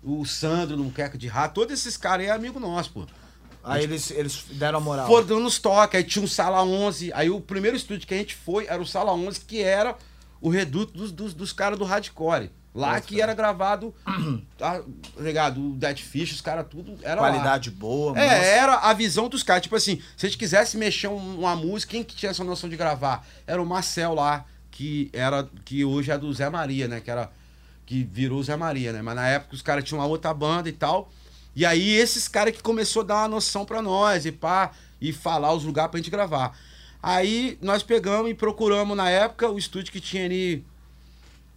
o Sandro no Muqueca de Rato, todos esses caras aí é amigo nosso, pô. Aí eles, eles deram a moral. Foram dando os toques, aí tinha um Sala 11. Aí o primeiro estúdio que a gente foi era o Sala 11, que era o reduto dos, dos, dos caras do hardcore. Lá Nossa, que era gravado, tá ligado? O Dead Fish, os caras tudo era lá. Qualidade boa, É, nossa. era a visão dos caras. Tipo assim, se a gente quisesse mexer um- uma música, quem que tinha essa noção de gravar? Era o Marcel lá, que era que hoje é do Zé Maria, né? Que era que virou Zé Maria, né? Mas na época os caras tinham uma outra banda e tal. E aí esses caras que começou a dar uma noção pra nós e pá, e falar os lugares pra gente gravar. Aí nós pegamos e procuramos na época o estúdio que tinha ali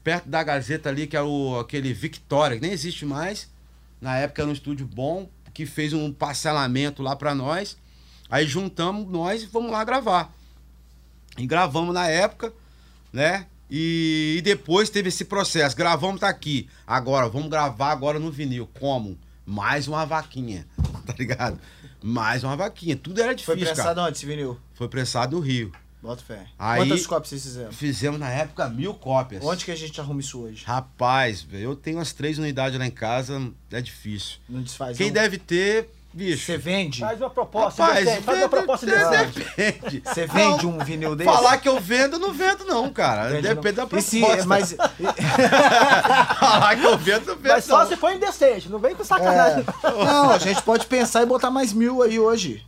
perto da Gazeta ali, que é o aquele Victoria, que nem existe mais. Na época era um estúdio bom, que fez um parcelamento lá pra nós. Aí juntamos nós e fomos lá gravar. E gravamos na época, né? E, e depois teve esse processo. Gravamos tá aqui. Agora, vamos gravar agora no vinil. Como? Mais uma vaquinha. Tá ligado? Mais uma vaquinha. Tudo era Foi difícil, prensado cara. onde esse vinil? Foi prensado no Rio. Bota fé. Aí- Quantas cópias vocês fizeram? Fizemos na época mil cópias. Onde que a gente arruma isso hoje? Rapaz, eu tenho as três unidades lá em casa, é difícil. Não desfaz Quem não? deve ter, bicho. Você vende? Faz uma proposta, Rapaz, decente, faz uma proposta de- depende. Você vende Não, um vinil desse? Falar que eu vendo, eu não vendo, não, cara. Vende Depende não. da E se- proposta. mas Falar que eu vendo, eu vendo. Mas só não. se for indecente, não vem com sacanagem. É. Não, a gente pode pensar e botar mais mil aí hoje.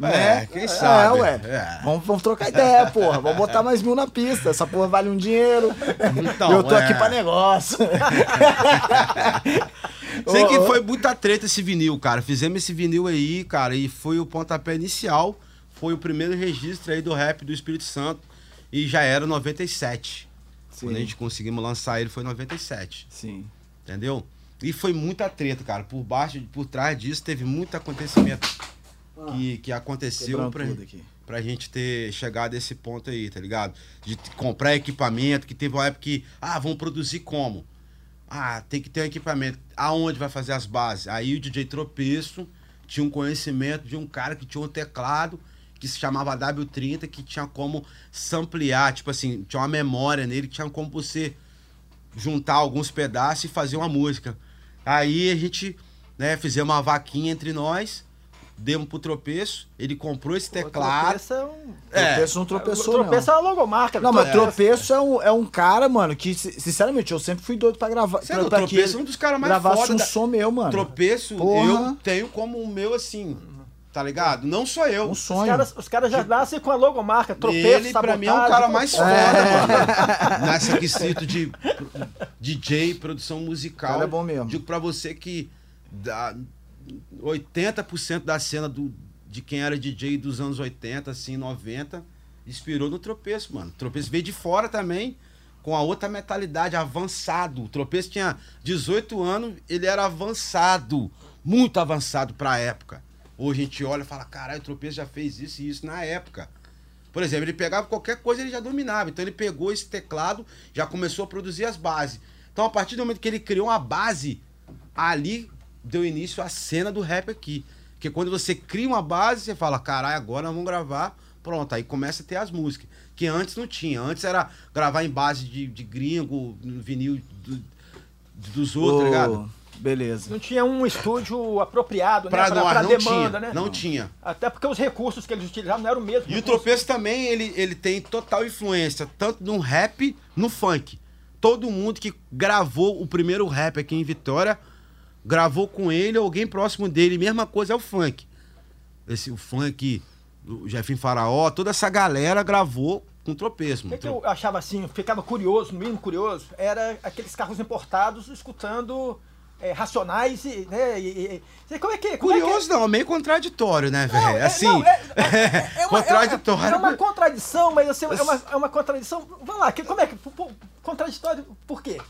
É, né? quem É, sabe. ué. É. Vamos, vamos trocar ideia, porra. Vamos botar mais mil na pista. Essa porra vale um dinheiro. Então, Eu tô é. aqui pra negócio. Sei que foi muita treta esse vinil, cara. Fizemos esse vinil aí, cara, e foi o pontapé inicial. Foi o primeiro registro aí do rap do Espírito Santo. E já era 97. Quando a gente conseguimos lançar ele foi 97. Sim. Entendeu? E foi muita treta, cara. Por baixo, por trás disso, teve muito acontecimento que, que aconteceu pra, pra gente ter chegado a esse ponto aí, tá ligado? De comprar equipamento, que teve uma época que, ah, vamos produzir como? Ah, tem que ter um equipamento. Aonde vai fazer as bases? Aí o DJ Tropeço tinha um conhecimento de um cara que tinha um teclado que se chamava W30, que tinha como samplear, tipo assim, tinha uma memória nele, que tinha como você juntar alguns pedaços e fazer uma música. Aí a gente, né, fizemos uma vaquinha entre nós, demo pro tropeço, ele comprou esse O teclado. Tropeço é um... É. Tropeço não tropeçou, o tropeço não. é uma logomarca. Não, mas É. Tropeço é um, é um cara, mano, que, si- sinceramente, eu sempre fui doido pra gravar. Lá, o pra que Tropeço ele é um dos caras mais gravasse foda um da- som meu, mano. Tropeço, Porra. eu tenho como o meu assim, tá ligado? Não sou eu. Um Os sonho. caras, os caras já nascem com a logomarca, tropeço, Ele, pra mim, é um cara mais foda, mano. Nessa quesito de DJ, produção musical. Cara é bom mesmo. Digo pra você que dá 80% da cena do, de quem era DJ dos anos 80, assim, 90, inspirou no Tropeço, mano. O Tropeço veio de fora também, com a outra mentalidade, avançado. O Tropeço tinha 18 anos, ele era avançado, muito avançado pra época. Hoje a gente olha e fala, caralho, o Tropeço já fez isso e isso na época. Por exemplo, ele pegava qualquer coisa ele já dominava. Então ele pegou esse teclado, já começou a produzir as bases. Então a partir do momento que ele criou uma base, ali deu início à cena do rap aqui. Porque quando você cria uma base, você fala, caralho, agora nós vamos gravar. Pronto, aí começa a ter as músicas. Que antes não tinha. Antes era gravar em base de, de gringo, no vinil do- dos outros, tá Ô, ligado? Beleza. Não tinha um estúdio apropriado, Pra né? nós, não demanda, tinha. né? Não tinha. Até porque os recursos que eles utilizavam não eram o mesmo. E o recurso. Tropeço também, ele, ele tem total influência, tanto no rap, no funk. Todo mundo que gravou o primeiro rap aqui em Vitória, gravou com ele, alguém próximo dele. Mesma coisa é o funk. Esse, o funk, o Jefinho Faraó, toda essa galera gravou com Tropeço. O que, que eu achava assim, ficava curioso, no mínimo curioso, era aqueles carros importados escutando é, racionais e, né, e, e- como é que como é que- Curioso não, meio contraditório, né, velho? assim, não, é- uma- contraditório. É uma contradição, mas assim, é, uma, é uma contradição. Vamos lá, que, como é que. Contraditório por quê?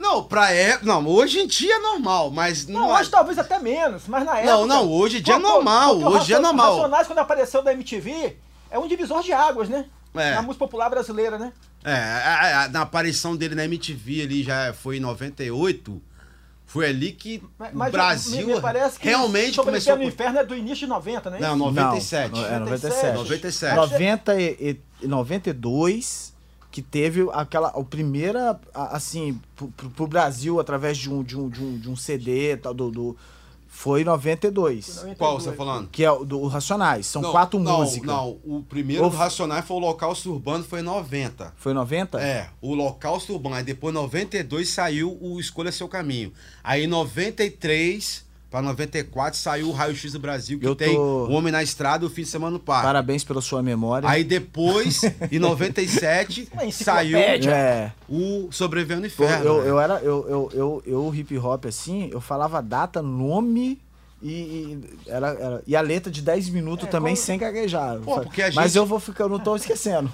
Não, pra é. Não, hoje em dia é normal, mas Não, não, é- hoje talvez até menos, mas na época. Não, não, hoje em dia é normal, porque hoje em dia é normal. Racionais, quando apareceu da MTV, é um divisor de águas, né? É. Na música popular brasileira, né? É, a- a- na aparição dele na MTV ali já foi em 98. Foi ali que Mas, o Brasil me, me parece que realmente começou o no Inferno é do início de 90, né? Não, 97. Não, é 97. 97. 97. 90 e, e 92 que teve aquela o primeira a- assim pro, pro- Brasil através de um de um, de um, de um CD tal do, do foi 92 Qual você tá falando? que é o do Racionais são Não, quatro não, músicas Não, o primeiro do Racionais foi o Holocausto Urbano, foi em 90. foi 90 É, o Holocausto Urbano. Aí depois, em 92, saiu o Escolha Seu Caminho. Aí, em 93 pra 94, saiu o Raio X do Brasil, que Eu tem tô- o Homem na Estrada e o Fim de Semana no Parque. parabéns pela sua memória Aí depois, em 97, Uma saiu é o Sobrevivendo Inferno. eu, né? eu era eu, eu, eu, eu hip hop assim eu falava data nome e, e era, era- e a letra de 10 minutos É, também como- sem gaguejar. Pô, porque a Mas gente- eu vou ficar, eu não tô esquecendo.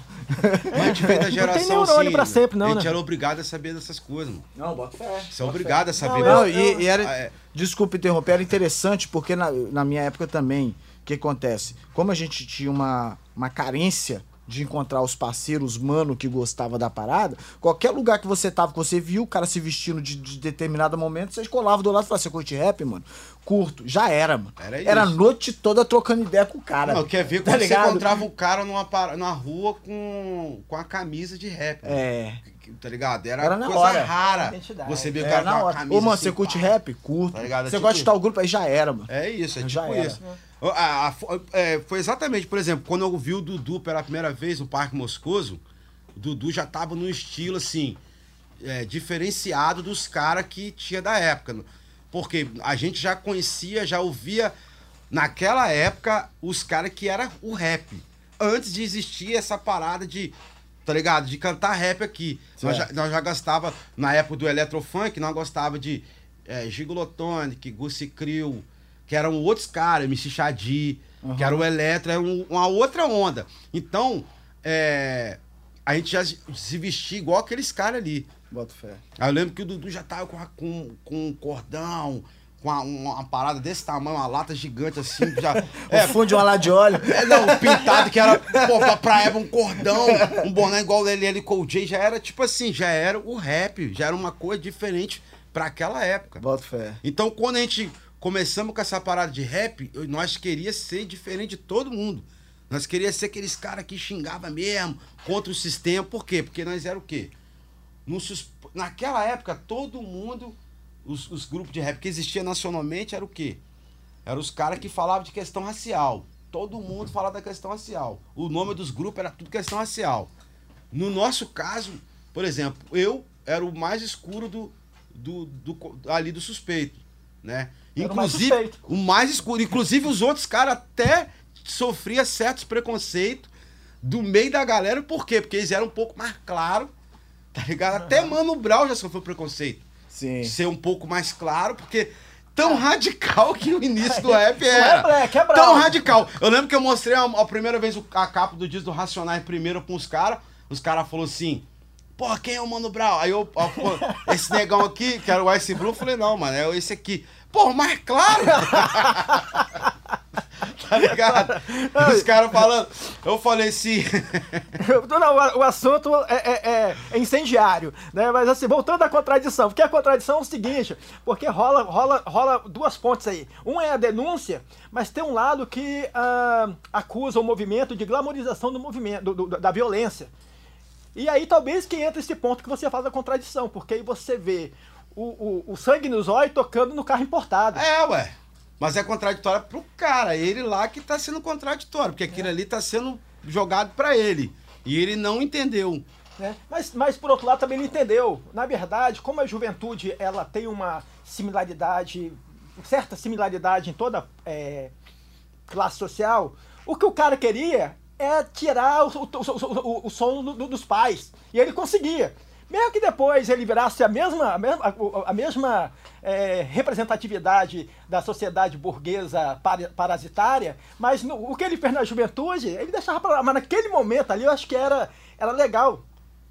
Mas a gente veio da geração neurônio assim, pra sempre, não, A gente né? era obrigado a saber dessas coisas, mano. Não, bota fé. Você é obrigado a saber. Não, Não, dessas- e, e era, Ah, é. desculpa interromper, era interessante porque na, na minha época também, o que acontece? Como a gente tinha uma, uma carência de encontrar os parceiros, mano, que gostava da parada, qualquer lugar que você tava, que você viu o cara se vestindo de, de determinado momento, você colava do lado e falava, você curte rap, mano? Curto. Já era, mano. Era Era a isso. noite toda trocando ideia com o cara. Não, quer ver Tá quando você ligado? encontrava o cara numa, numa rua com, com a camisa de rap. É. Tá ligado? Era, Era na coisa hora. rara. Identidade. Você vê o cara na hora. camisa Ô, mano, assim, você curte pá. rap? Curto. Tá ligado? É Você tipo gosta de tal grupo? Aí já era, mano. É isso, é Já tipo era. isso. A- a- é, foi exatamente, por exemplo, quando eu vi o Dudu pela primeira vez no Parque Moscoso, o Dudu já tava num estilo assim, é, diferenciado dos caras que tinha da época. Porque a gente já conhecia, já ouvia naquela época os caras que era o rap. Antes de existir essa parada de, tá ligado? De cantar rap aqui. Nós já, nós já gastava, na época do Electrofunk, nós gostava de é, Gigolotonic, Gussi Crew, que eram outros caras, MC Xadi, que era o Eletro, era um- uma outra onda. Então, é, a gente já se vestia igual aqueles caras ali. Bota fé. Aí eu lembro que o Dudu já tava com, com, com um cordão, com a- uma, parada desse tamanho, uma lata gigante assim, já. É, funde uma lá de óleo. É, não, pintado que era, pô, pra, pra Eva um cordão, um boné igual o LL Cool J, já era tipo assim, já era o rap, já era uma coisa diferente pra aquela época. Bota fé. Então, quando a gente começamos com essa parada de rap, eu- nós queria ser diferente de todo mundo. Nós queria ser aqueles caras que xingava mesmo contra o sistema. Por quê? Porque nós era o quê? Naquela época, todo mundo, os, os grupos de rap que existia nacionalmente, era o quê? eram os caras que falavam de questão racial. Todo mundo falava da questão racial. O nome dos grupos era tudo questão racial. No nosso caso, por exemplo, eu era o mais escuro do, do, do- ali do suspeito, né? Era o mais Inclusive, suspeito. o mais escuro. Inclusive, os outros caras até sofriam certos preconceitos do meio da galera. Por quê? Porque eles eram um pouco mais claros, tá ligado? Até Mano Brown já sofreu preconceito. Sim. Ser um pouco mais claro, porque tão radical que o início do rap é era. black, é Tão radical. Eu lembro que eu mostrei a, a primeira vez o- a capa do disco do Racionais primeiro com os caras. Os caras falaram assim. Pô, quem é o Mano Brown? Aí eu, ó, pô, esse negão aqui, que era o Ice Blue, eu falei, não, mano, é esse aqui. Pô, mais claro! tá ligado? Os caras falando. Eu falei assim. Não, o, assunto é, é- é- é incendiário, né? Mas assim, voltando à contradição, porque a contradição é o seguinte, porque rola, rola, rola duas pontes aí. Um é a denúncia, mas tem um lado que ah, acusa o movimento de glamorização do movimento, do- do- da violência. E aí talvez que entra esse ponto que você faz a contradição, porque aí você vê o, o, o sangue no zóio tocando no carro importado. É, ué. Mas é contraditório pro cara. Ele lá que tá sendo contraditório, porque É. aquilo ali tá sendo jogado pra ele. E ele não entendeu. né? Mas, mas por outro lado também não entendeu. Na verdade, como a juventude ela tem uma similaridade, certa similaridade em toda é, classe social, o que o cara queria é tirar o, o, o, o- o som do- do- dos pais. E ele conseguia. Mesmo que depois ele virasse a mesma, a mesma, a mesma é, representatividade da sociedade burguesa para- parasitária, mas no- o que ele fez na juventude, ele deixava pra lá. Mas naquele momento ali eu acho que era, era legal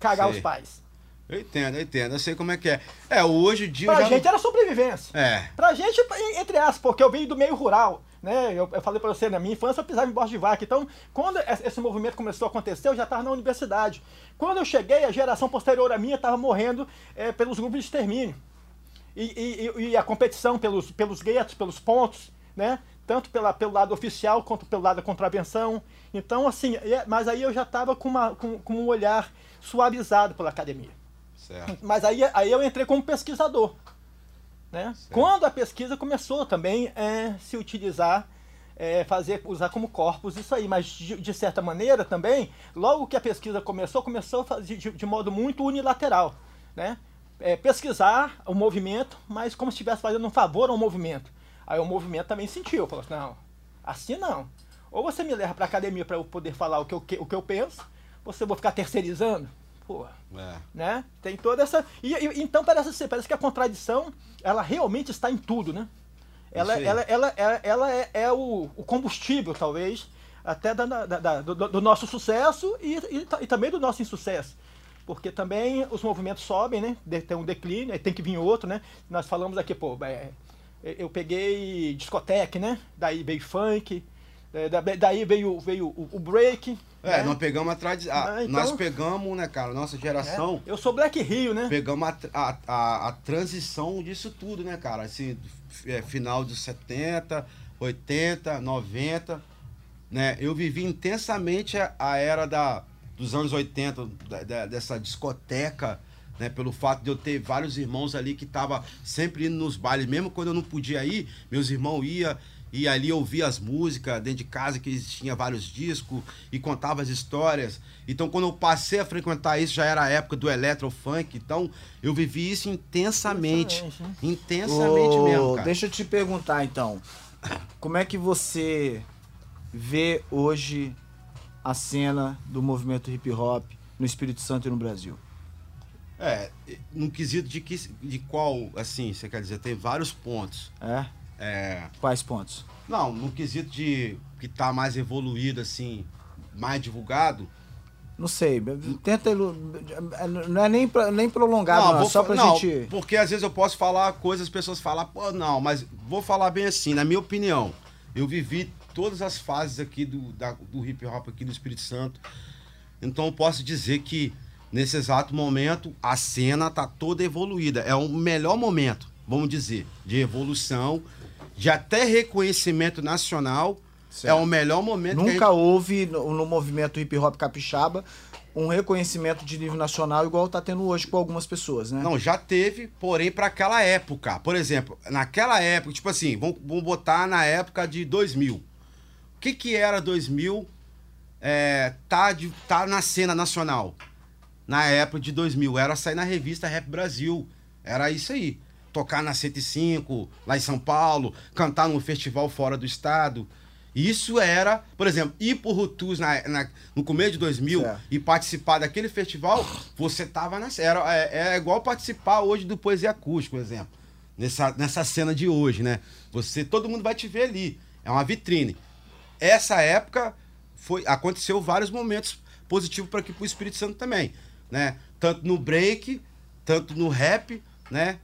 cagar Sei. os pais. Eu entendo, eu entendo. Eu sei como é que é. É, hoje em dia. Pra gente não- era sobrevivência. É. Pra gente, entre aspas, porque eu venho do meio rural, né? Eu, eu falei pra você, na minha infância eu pisava em bosta de vaca. Então, quando esse movimento começou a acontecer, eu já estava na universidade. Quando eu cheguei, a geração posterior à minha estava morrendo eh, pelos grupos de extermínio. E, e- e- e a competição pelos, pelos guetos, pelos pontos, né? Tanto pela, pelo lado oficial quanto pelo lado da contravenção. Então, assim, é- mas aí eu já estava com, uma- com- com um olhar suavizado pela academia. Certo. Mas aí, aí eu entrei como pesquisador. Né? Quando a pesquisa começou também é, se utilizar, é, fazer, usar como corpus isso aí. Mas de, de certa maneira também, logo que a pesquisa começou, começou a fazer de, de modo muito unilateral. Né? É, pesquisar o movimento, mas como se estivesse fazendo um favor ao movimento. Aí o movimento também sentiu, falou assim, não, assim não. Ou você me leva para academia para eu poder falar o que eu, o que eu penso, ou você vou ficar terceirizando. Pô, É. né? Tem toda essa. E, e- então parece ser, parece que a contradição, ela realmente está em tudo, né? Ela, ela, ela, ela, ela é, é o, o combustível, talvez, até da, da- da- do, do nosso sucesso e, e e também do nosso insucesso. Porque também os movimentos sobem, né? Tem um declínio, tem que vir outro, né? Nós falamos aqui, pô, é, eu peguei discoteca, né? Daí veio funk, é, da- daí veio, veio o, o break. É, né? nós pegamos a tradição. Ah, então- Nós pegamos, né, cara, nossa geração. É, Eu sou Black Rio, né? Pegamos a, a, a, a transição disso tudo, né, cara? Assim, é, final dos 70, 80, 90, né? Eu vivi intensamente a, a era da, dos anos 80, da- da- dessa discoteca, né? Pelo fato de eu ter vários irmãos ali que tava sempre indo nos bailes, mesmo quando eu não podia ir, meus irmãos iam e ali ouvia as músicas dentro de casa, que eles tinham vários discos e contava as histórias. Então, quando eu passei a frequentar isso, já era a época do electrofunk. Então, eu vivi isso intensamente. Intensamente, Intensamente Ô, mesmo, cara. Deixa eu te perguntar então. Como é que você vê hoje a cena do movimento hip hop no Espírito Santo e no Brasil? É, no quesito de, que, de qual, assim, você quer dizer, tem vários pontos. É? É, Quais pontos? não, no quesito de que tá mais evoluído, assim, mais divulgado. Não sei. Tenta. Não é nem, pra, nem prolongado, não, vou só pra não, gente. Porque às vezes eu posso falar coisas, as pessoas falam, pô, não, mas vou falar bem assim, na minha opinião. Eu vivi todas as fases aqui do, da- do hip hop aqui do Espírito Santo. Então eu posso dizer que nesse exato momento a cena tá toda evoluída. É o melhor momento, vamos dizer, de evolução, de até reconhecimento nacional. Certo. É o melhor momento Nunca houve no, no movimento hip hop capixaba um reconhecimento de nível nacional igual tá tendo hoje com algumas pessoas, né? Não, já teve, porém para aquela época. Por exemplo, naquela época, tipo assim, vamos, vamos botar na época de 2000. O que que era 2000 é, tá, de, tá na cena nacional? Na época de 2000, era sair na revista Rap Brasil. Era isso aí. Tocar na 105, lá em São Paulo, cantar num festival fora do estado. Isso era, por exemplo, ir pro Rutus na, na- no começo de 2000 Certo. e participar daquele festival, você tava na era, é, é igual participar hoje do Poesia Acústica, por exemplo. Nessa, nessa cena de hoje, né? Você, todo mundo vai te ver ali. É uma vitrine. Essa época foi aconteceu vários momentos positivos para aqui pro Espírito Santo também, né? Tanto no break, tanto no rap, né?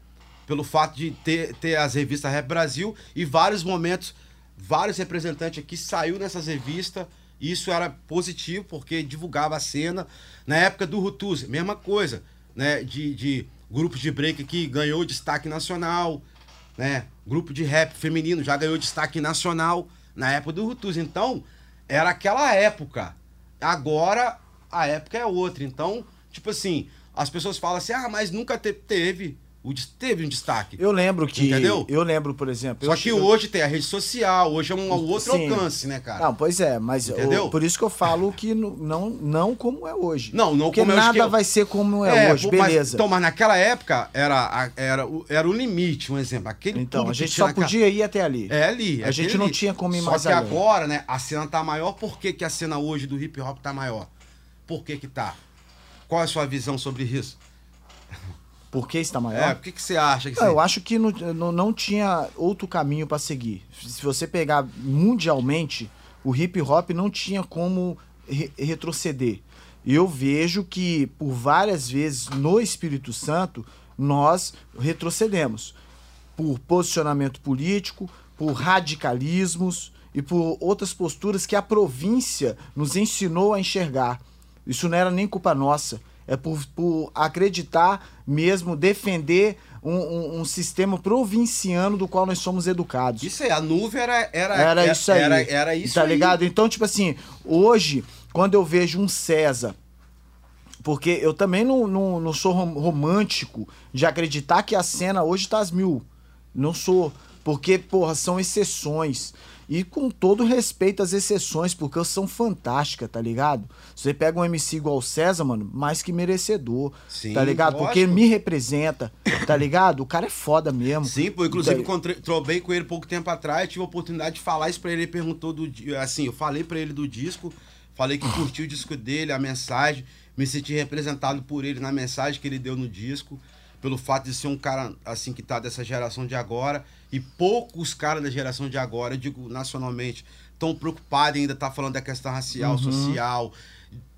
Pelo fato de ter, ter as revistas Rap Brasil e vários momentos, vários representantes aqui saiu nessas revistas. Isso era positivo porque divulgava a cena. Na época do Rutuz, mesma coisa, né? De, de grupos de break aqui ganhou destaque nacional, né? Grupo de rap feminino já ganhou destaque nacional na época do Rutuz. Então, era aquela época. Agora, a época é outra. Então, tipo assim, as pessoas falam assim, ah, mas nunca te- teve. O, teve um destaque. Eu lembro que. Entendeu? Eu lembro, por exemplo. Só eu- que eu- hoje tem a rede social, hoje é um outro Sim. alcance, né, cara? Não, pois é, mas Entendeu? por isso que eu falo que não, não como é hoje. Não, não Porque como é hoje nada vai ser como é, hoje, pô, mas- beleza. então, mas naquela época era, era, o- era o limite, um exemplo. Aquele Então, a gente só podia ir até ali. É ali. é A gente não ali. tinha como ir Só mais que além. agora, né, a cena tá maior. Por que, que a cena hoje do hip hop tá maior? Por que que tá? Qual é a sua visão sobre isso? Por que está maior? É, por que, que você acha que Não, você... eu acho que não, não, tinha outro caminho pra seguir. Se você pegar mundialmente, o hip hop não tinha como re- retroceder. E eu vejo que por várias vezes no Espírito Santo nós retrocedemos por posicionamento político, por radicalismos e por outras posturas que a província nos ensinou a enxergar. Isso não era nem culpa nossa. É por, por acreditar mesmo, defender um, um- um sistema provinciano do qual nós somos educados. Isso aí, a nuvem era... Era, Era isso aí. Era, era isso Tá aí. ligado? Então, tipo assim, hoje, quando eu vejo um César. Porque eu também não, não, não sou rom- romântico de acreditar que a cena hoje tá às mil. Não sou. Porque, porra, são exceções. E com todo respeito às exceções, porque são fantásticas, tá ligado? Você pega um MC igual o César, mano, mais que merecedor. Sim, tá ligado? Porque lógico. me representa, tá ligado? O cara é foda mesmo. Sim, pô, inclusive Tá- encontrei, trobei com ele pouco tempo atrás, tive a oportunidade de falar isso pra ele, ele perguntou do assim, eu falei pra ele do disco, falei que curti o disco dele, a mensagem, me senti representado por ele na mensagem que ele deu no disco, pelo fato de ser um cara assim que tá dessa geração de agora e poucos caras da geração de agora, eu digo nacionalmente, tão preocupados ainda tá falando da questão racial, social,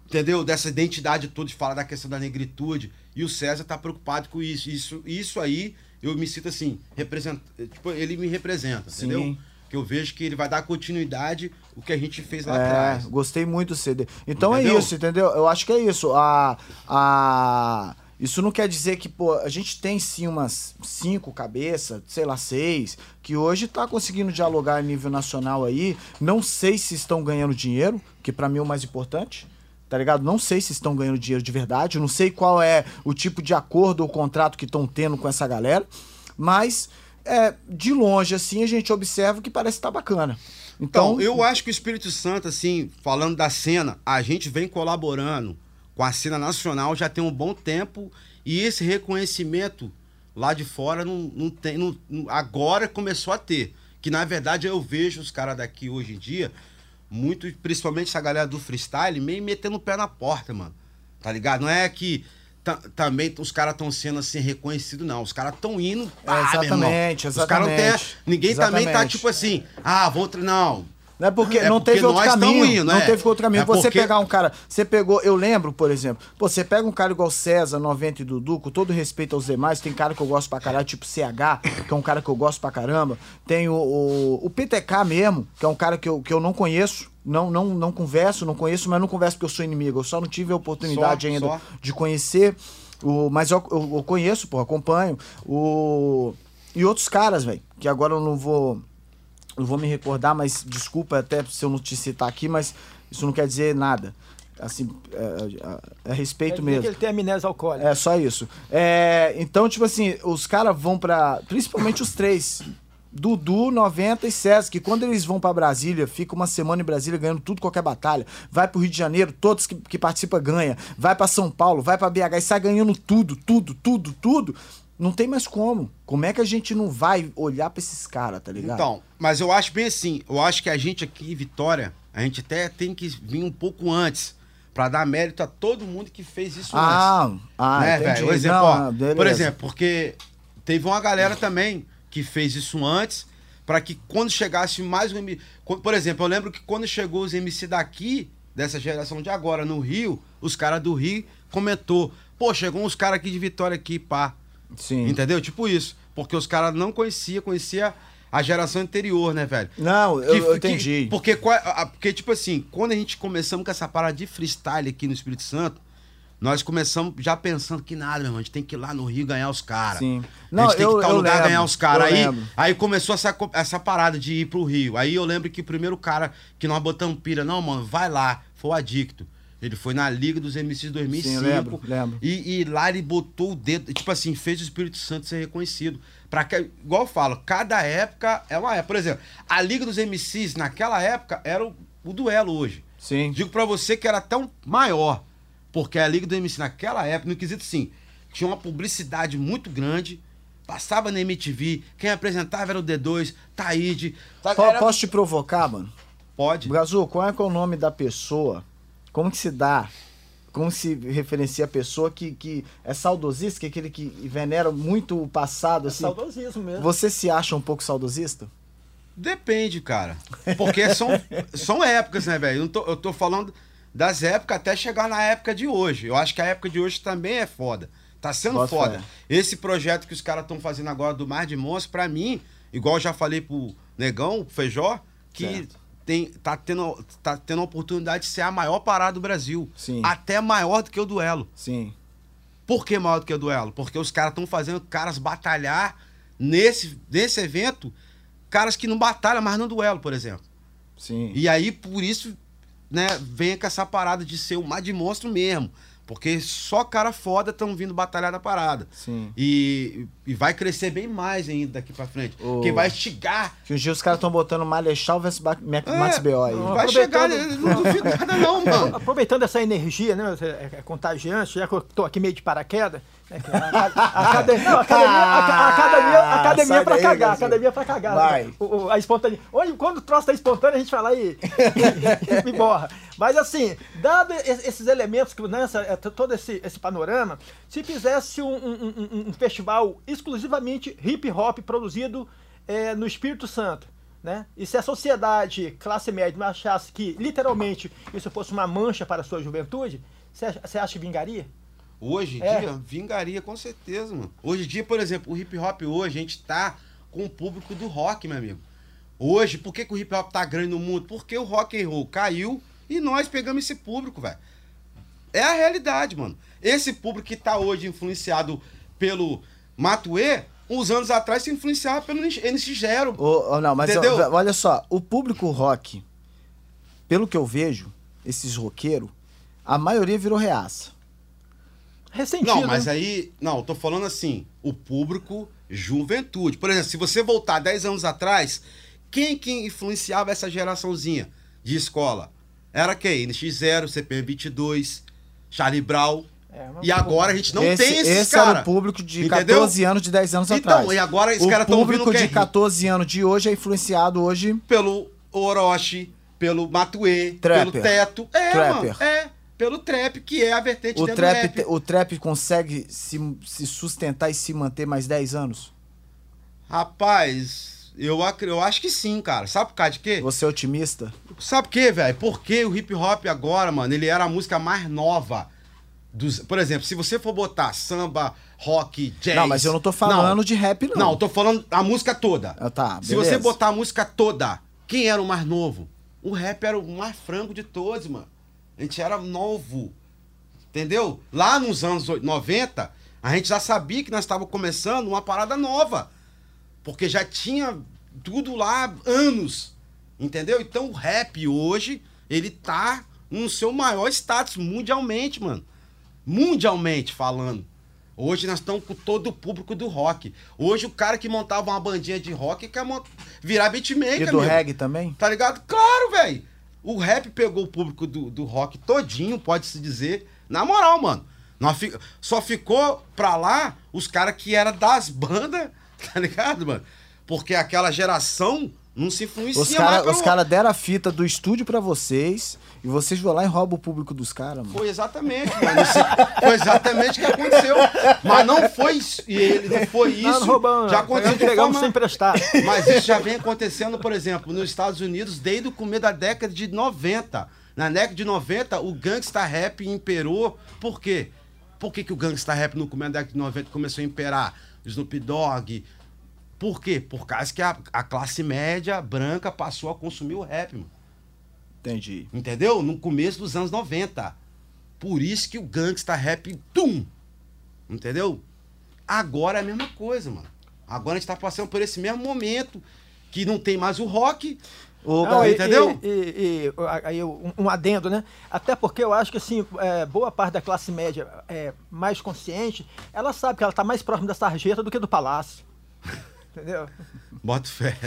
entendeu? Dessa identidade toda de falar da questão da negritude. E o César tá preocupado com isso. Isso, isso aí, eu me sinto assim, representa, tipo, ele me representa, Sim. entendeu? Que eu vejo que ele vai dar continuidade o que a gente fez lá É, atrás. gostei muito do CD. Então Entendeu? é isso, entendeu? Eu acho que é isso. A, a, isso não quer dizer que, pô, a gente tem sim umas cinco cabeças, sei lá, seis, que hoje tá conseguindo dialogar a nível nacional aí. Não sei se estão ganhando dinheiro, que pra mim é o mais importante. Tá ligado? Não sei se estão ganhando dinheiro de verdade. Não sei qual é o tipo de acordo ou contrato que estão tendo com essa galera. Mas, é, de longe, assim, a gente observa que parece estar bacana. Então, Então, eu acho que o Espírito Santo, assim, falando da cena, a gente vem colaborando com a cena nacional já tem um bom tempo e esse reconhecimento lá de fora não, não tem. não- agora começou a ter. Que na verdade eu vejo os caras daqui hoje em dia, muito, principalmente essa galera do freestyle, meio metendo o pé na porta, mano. Tá ligado? Não é que ta- também os caras estão sendo assim reconhecidos, não. Os caras estão indo. pá, irmão. exatamente, Os caras não exatamente. Ninguém também tá Exatamente. tipo assim, ah, vou. Não. Não é porque É não porque teve outro caminho. indo, não é. teve outro caminho. É você porque- pegar um cara. Você pegou. Eu lembro, por exemplo. Pô, você pega um cara igual César, 90 e Dudu, com todo respeito aos demais. Tem cara que eu gosto pra caralho, tipo CH, que é um cara que eu gosto pra caramba. Tem o, o, o PTK mesmo, que é um cara que eu, que eu não conheço. Não, não, não converso, não conheço, mas não converso porque eu sou inimigo. Eu só não tive a oportunidade Só, ainda só. de conhecer. O, mas eu, eu, eu conheço, pô, acompanho. O, e outros caras, velho, que agora eu não vou. Eu vou me recordar, mas desculpa até se eu não te citar aqui, mas isso não quer dizer nada. Assim, é, é- é respeito dizer mesmo. que ele tem amnésia alcoólica. É, só isso. É, então, tipo assim, os caras vão pra. Principalmente os três. Dudu, 90 e César, que quando eles vão pra Brasília, fica uma semana em Brasília ganhando tudo, qualquer batalha. Vai pro Rio de Janeiro, todos que, que participam ganha. Vai pra São Paulo, vai pra BH e sai ganhando tudo, tudo, tudo, tudo. Não tem mais como. Como é que a gente não vai olhar pra esses caras, tá ligado? Então, mas eu acho bem assim, eu acho que a gente aqui Vitória, a gente até tem que vir um pouco antes, pra dar mérito a todo mundo que fez isso antes. Ah, ah, né, entendi. velho? Por exemplo, Não, ó, ah, por exemplo, porque teve uma galera também que fez isso antes, pra que quando chegasse mais um MC. Por exemplo, eu lembro que quando chegou os MC daqui, dessa geração de agora, no Rio, os caras do Rio comentou: pô, chegou uns caras aqui de Vitória aqui, pá. Sim. Entendeu? Tipo isso. Porque os caras não conhecia, conhecia a geração anterior, né, velho? Não, eu, Que- eu que- entendi. porque, a- porque, tipo assim, quando a gente começamos com essa parada de freestyle aqui no Espírito Santo, nós começamos já pensando que nada, meu irmão, a gente tem que ir lá no Rio ganhar os caras. Sim. a Não, gente tem eu- que ir tal eu lugar lembro, ganhar os caras. eu Aí, lembro. aí começou essa, essa parada de ir pro Rio. Aí eu lembro que o primeiro cara que nós botamos pira, não, mano, vai lá, foi o Adicto. Ele foi na Liga dos MCs 2005. Sim, lembro, lembro. E, e lá ele botou o dedo, tipo assim, fez o Espírito Santo ser reconhecido. Pra que, igual eu falo, cada época é uma época. Por exemplo, a Liga dos MCs naquela época era o, o duelo hoje. Sim. Digo pra você que era tão maior, porque a Liga do MC naquela época, no quesito sim, tinha uma publicidade muito grande, passava na MTV, quem apresentava era o D2, Taíde. Era- Posso te provocar, mano? Pode. Brasil, qual é, que é o nome da pessoa? Como que se dá? Como se referencia a pessoa que, que é saudosista, que é aquele que venera muito o passado, É assim? saudosismo mesmo. Você se acha um pouco saudosista? Depende, cara. Porque são, são épocas, né, velho? Eu, tô- eu tô falando das épocas até chegar na época de hoje. Eu acho que a época de hoje também é foda. Tá sendo Bota foda. fé. Esse projeto que os caras estão fazendo agora do Mar de Monstros, pra mim, igual eu já falei pro Negão, pro Feijó, que Certo. Tem, tá, tendo, tá tendo a oportunidade de ser a maior parada do Brasil. Sim. Até maior do que o duelo. Sim. Por que maior do que o duelo? Porque os caras estão fazendo caras batalhar nesse, nesse evento, caras que não batalham mais no duelo, por exemplo. Sim. E aí, por isso, né, vem com essa parada de ser um mar de monstro mesmo. Porque só cara foda estão vindo batalhar da parada. Sim. E, e vai crescer bem mais ainda daqui pra frente. Ô. Porque vai estigar. Que um dia os caras estão botando Malechal versus Ba- Max, É, B.O. aí. Vai chegar, não duvido nada não, mano. Aproveitando essa energia, né? É, é contagiante, já que eu tô aqui meio de paraquedas. Que a, a- a academia, não, academia, a, pra daí, cagar, academia é pra cagar. Vai. O- o- a espontânea. Hoje, quando o troço tá espontâneo, a gente fala aí e borra. Mas assim, dado es- esses elementos, que, né, essa- é, todo esse, esse panorama, se fizesse um, um- um- um festival exclusivamente hip hop produzido é, no Espírito Santo. Né? E se a sociedade, classe média, não achasse que literalmente isso fosse uma mancha para a sua juventude, você acha- você acha que vingaria? Hoje em É. dia, vingaria com certeza, mano. Hoje em dia, por exemplo, o hip hop hoje, a gente tá com o público do rock, meu amigo. Hoje, por que, que o hip hop tá grande no mundo? Porque o rock and roll caiu e nós pegamos esse público, velho. É a realidade, mano. Esse público que tá hoje influenciado pelo Matuê, uns anos atrás se influenciava pelo NX Zero. Ô, ô, não, mas Entendeu? ó, olha só, o público rock, pelo que eu vejo, esses roqueiros, a maioria virou reaça. Ressentido. Não, mas né? aí. Não, eu tô falando assim, o público juventude. Por exemplo, se você voltar 10 anos atrás, quem que influenciava essa geraçãozinha de escola? Era quem? NX0, CPM 22, Charlie Brown. É, mas- E agora a gente não esse tem esses esse era caras. o público de Entendeu? 14 anos, de 10 anos Então, atrás. e agora esses o caras tão ouvindo público quem? de 14 anos de hoje é influenciado hoje Pelo Orochi, pelo Matuê, Trapper. pelo Teto. É, Trapper. mano. É, pelo trap, que é a vertente o trap, do rap. o trap consegue se, se sustentar e se manter mais 10 anos? Rapaz, eu, eu acho que sim, cara. Sabe por causa de quê? Você é otimista? Sabe por quê, velho? Porque o hip hop agora, mano, ele era a música mais nova. Dos, por exemplo, se você for botar samba, rock, jazz. Não, mas eu não tô falando Não, de rap, não. não, eu tô falando a música toda. Ah, tá, Se beleza. você botar a música toda, quem era o mais novo? O rap era o mais frango de todos, mano. A gente era novo. Entendeu? Lá nos anos 90, a gente já sabia que nós estávamos começando uma parada nova. Porque já tinha tudo lá anos. Entendeu? Então o rap hoje, ele tá no seu maior status mundialmente, mano. Mundialmente falando. Hoje nós estamos com todo o público do rock. Hoje o cara que montava uma bandinha de rock quer virar beatmaker, E do amigo. reggae também? Tá ligado? Claro, velho. O rap pegou o público do, do rock todinho, pode-se dizer. Na moral, mano. Só ficou pra lá os caras que eram das bandas, tá ligado, mano? Porque aquela geração não se influencia Os mais caras cara deram a fita do estúdio pra vocês e vocês vão lá e roubam o público dos caras, mano. Foi exatamente, mano. Isso- Foi exatamente o que aconteceu. Mas não foi isso. E ele não foi isso. Não, não roubamos. já aconteceu de forma- sem emprestar. Mas isso já vem acontecendo, por exemplo, nos Estados Unidos desde o começo da década de 90. Na década de 90, o gangsta rap imperou. Por quê? Por que, que o gangsta rap no começo da década de 90 começou a imperar? Snoop Dogg. Por quê? Por causa que a, a classe média branca passou a consumir o rap, mano. Entendi. Entendeu? No começo dos anos 90. Por isso que o gangsta rap, tum! Entendeu? Agora é a mesma coisa, mano. Agora a gente tá passando por esse mesmo momento que não tem mais o rock. Ô, Não, e- entendeu? E, e- e, aí um, um adendo, né? Até porque eu acho que assim, é, boa parte da classe média é, mais consciente, ela sabe que ela está mais próxima da sarjeta do que do palácio. Entendeu? Bota fé.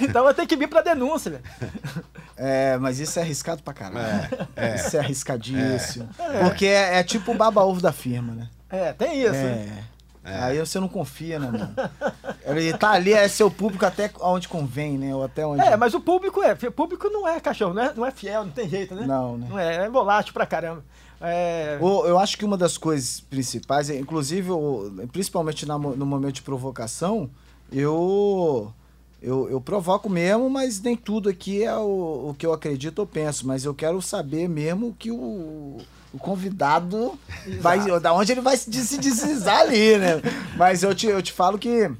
Então ela tem que vir pra denúncia, velho. É, mas isso é arriscado pra caralho. É, é. Isso é arriscadíssimo. Porque é, é tipo o baba-ovo da firma, né? É, tem isso. né? É. Aí você não confia, né, mano? Ele tá ali, é seu público até onde convém, né? Ou até onde. É, mas o público é. O público não é cachorro, não é, não é fiel, não tem jeito, né? Não, né? Não é, é volátil pra caramba. É, Eu acho que uma das coisas principais, é, inclusive, o- principalmente na no momento de provocação, eu, eu, eu provoco mesmo, mas nem tudo aqui é o, o que eu acredito ou penso. Mas eu quero saber mesmo que o, o convidado vai. Da onde ele vai se, se deslizar ali, né? Mas eu te, eu te falo que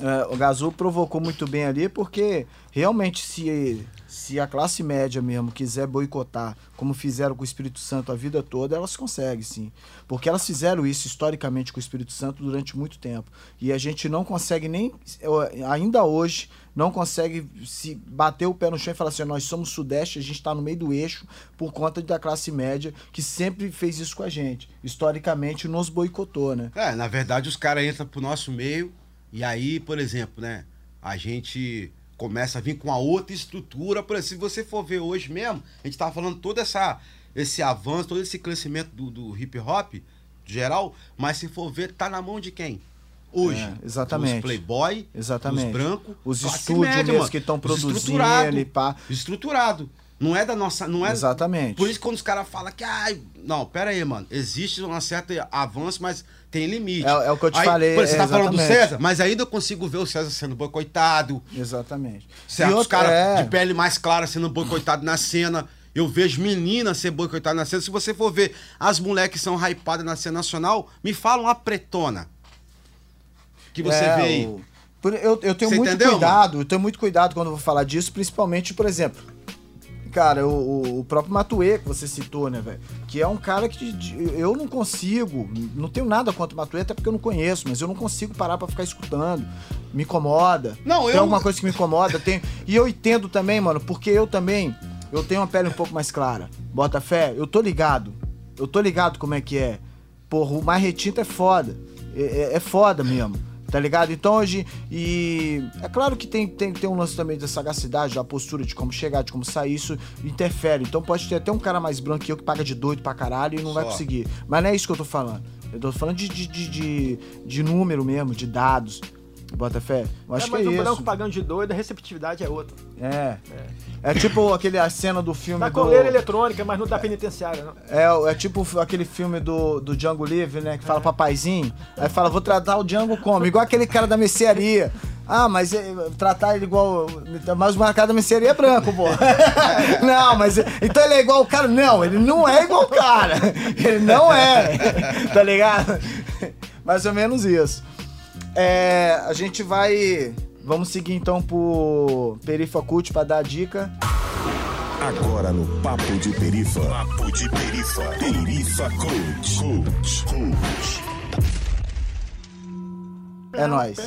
é, o Gazul provocou muito bem ali, porque realmente se, se a classe média mesmo quiser boicotar, como fizeram com o Espírito Santo a vida toda, elas conseguem sim. Porque elas fizeram isso historicamente com o Espírito Santo durante muito tempo. E a gente não consegue nem, ainda hoje, não consegue se bater o pé no chão e falar assim, nós somos sudeste, a gente está no meio do eixo por conta da classe média que sempre fez isso com a gente. Historicamente nos boicotou, né? É, na verdade, os caras entram pro nosso meio e aí, por exemplo, né? A gente começa a vir com a outra estrutura. Por exemplo, se você for ver hoje mesmo, a gente tava falando todo essa, esse avanço, todo esse crescimento do, do hip hop geral, mas se for ver, tá na mão de quem? Hoje. É, exatamente. Os playboy, Exatamente. os brancos, Os estúdios média, mesmo mano. que estão produzindo estruturado, pá. Estruturado. Não é da nossa. Não é, Exatamente. por isso quando os caras falam que, ai, não, pera aí, mano, existe um certo avanço, mas tem limite. É- é o que eu te Aí, falei, Você tá falando do. César, mas ainda eu consigo ver o César sendo boicotado, Exatamente. certos E outra- caras é, de pele mais clara sendo boicotados na cena. Eu vejo meninas ser boicotadas na cena. Se você for ver as mulheres que são hypadas na cena nacional, me fala uma pretona. Que você é, vê aí. o- eu, eu tenho Você muito entendeu, cuidado, eu tenho muito cuidado quando eu vou falar disso, principalmente, por exemplo, cara, o, o- próprio Matuê que você citou, né, velho? Que é um cara que eu não consigo, não tenho nada contra o Matuê, até porque eu não conheço, mas eu não consigo parar pra ficar escutando. Me incomoda. Não, Tem eu- alguma coisa que me incomoda, tem. E eu entendo também, mano, porque eu também eu tenho uma pele um pouco mais clara. Bota fé, eu tô ligado. Eu tô ligado como é que é. Porra, o mais retinto é foda. É, é- é foda mesmo. Tá ligado? Então hoje. E. É claro que tem, tem, tem um lance também da sagacidade, da postura, de como chegar, de como sair, isso interfere. Então pode ter até um cara mais branco que eu que paga de doido pra caralho e não vai Só. conseguir. Mas não é isso que eu tô falando. Eu tô falando de, de, de, de, de número mesmo, de dados. Bota fé? Eu acho é, que mas é o isso. branco pagando de doido, a receptividade é outra. É. É tipo aquele, a cena do filme Da do... coleira eletrônica, mas não da penitenciária, não. É, é tipo aquele filme do, do Django Livre, né? Que fala papaizinho. Aí fala, vou tratar o Django como? Igual aquele cara da mercearia. Ah, mas é, tratar ele igual. Mas o marcado da mercearia é branco, pô. não, mas. Então ele é igual o cara? Não, ele não é igual o cara. Ele não é. Tá ligado? Mais ou menos isso. É, a gente vai. Vamos seguir então pro Perifa Cult pra dar a dica. Agora no Papo de Perifa. Papo de Perifa. Perifa Coach. Coach. Coach. É nóis.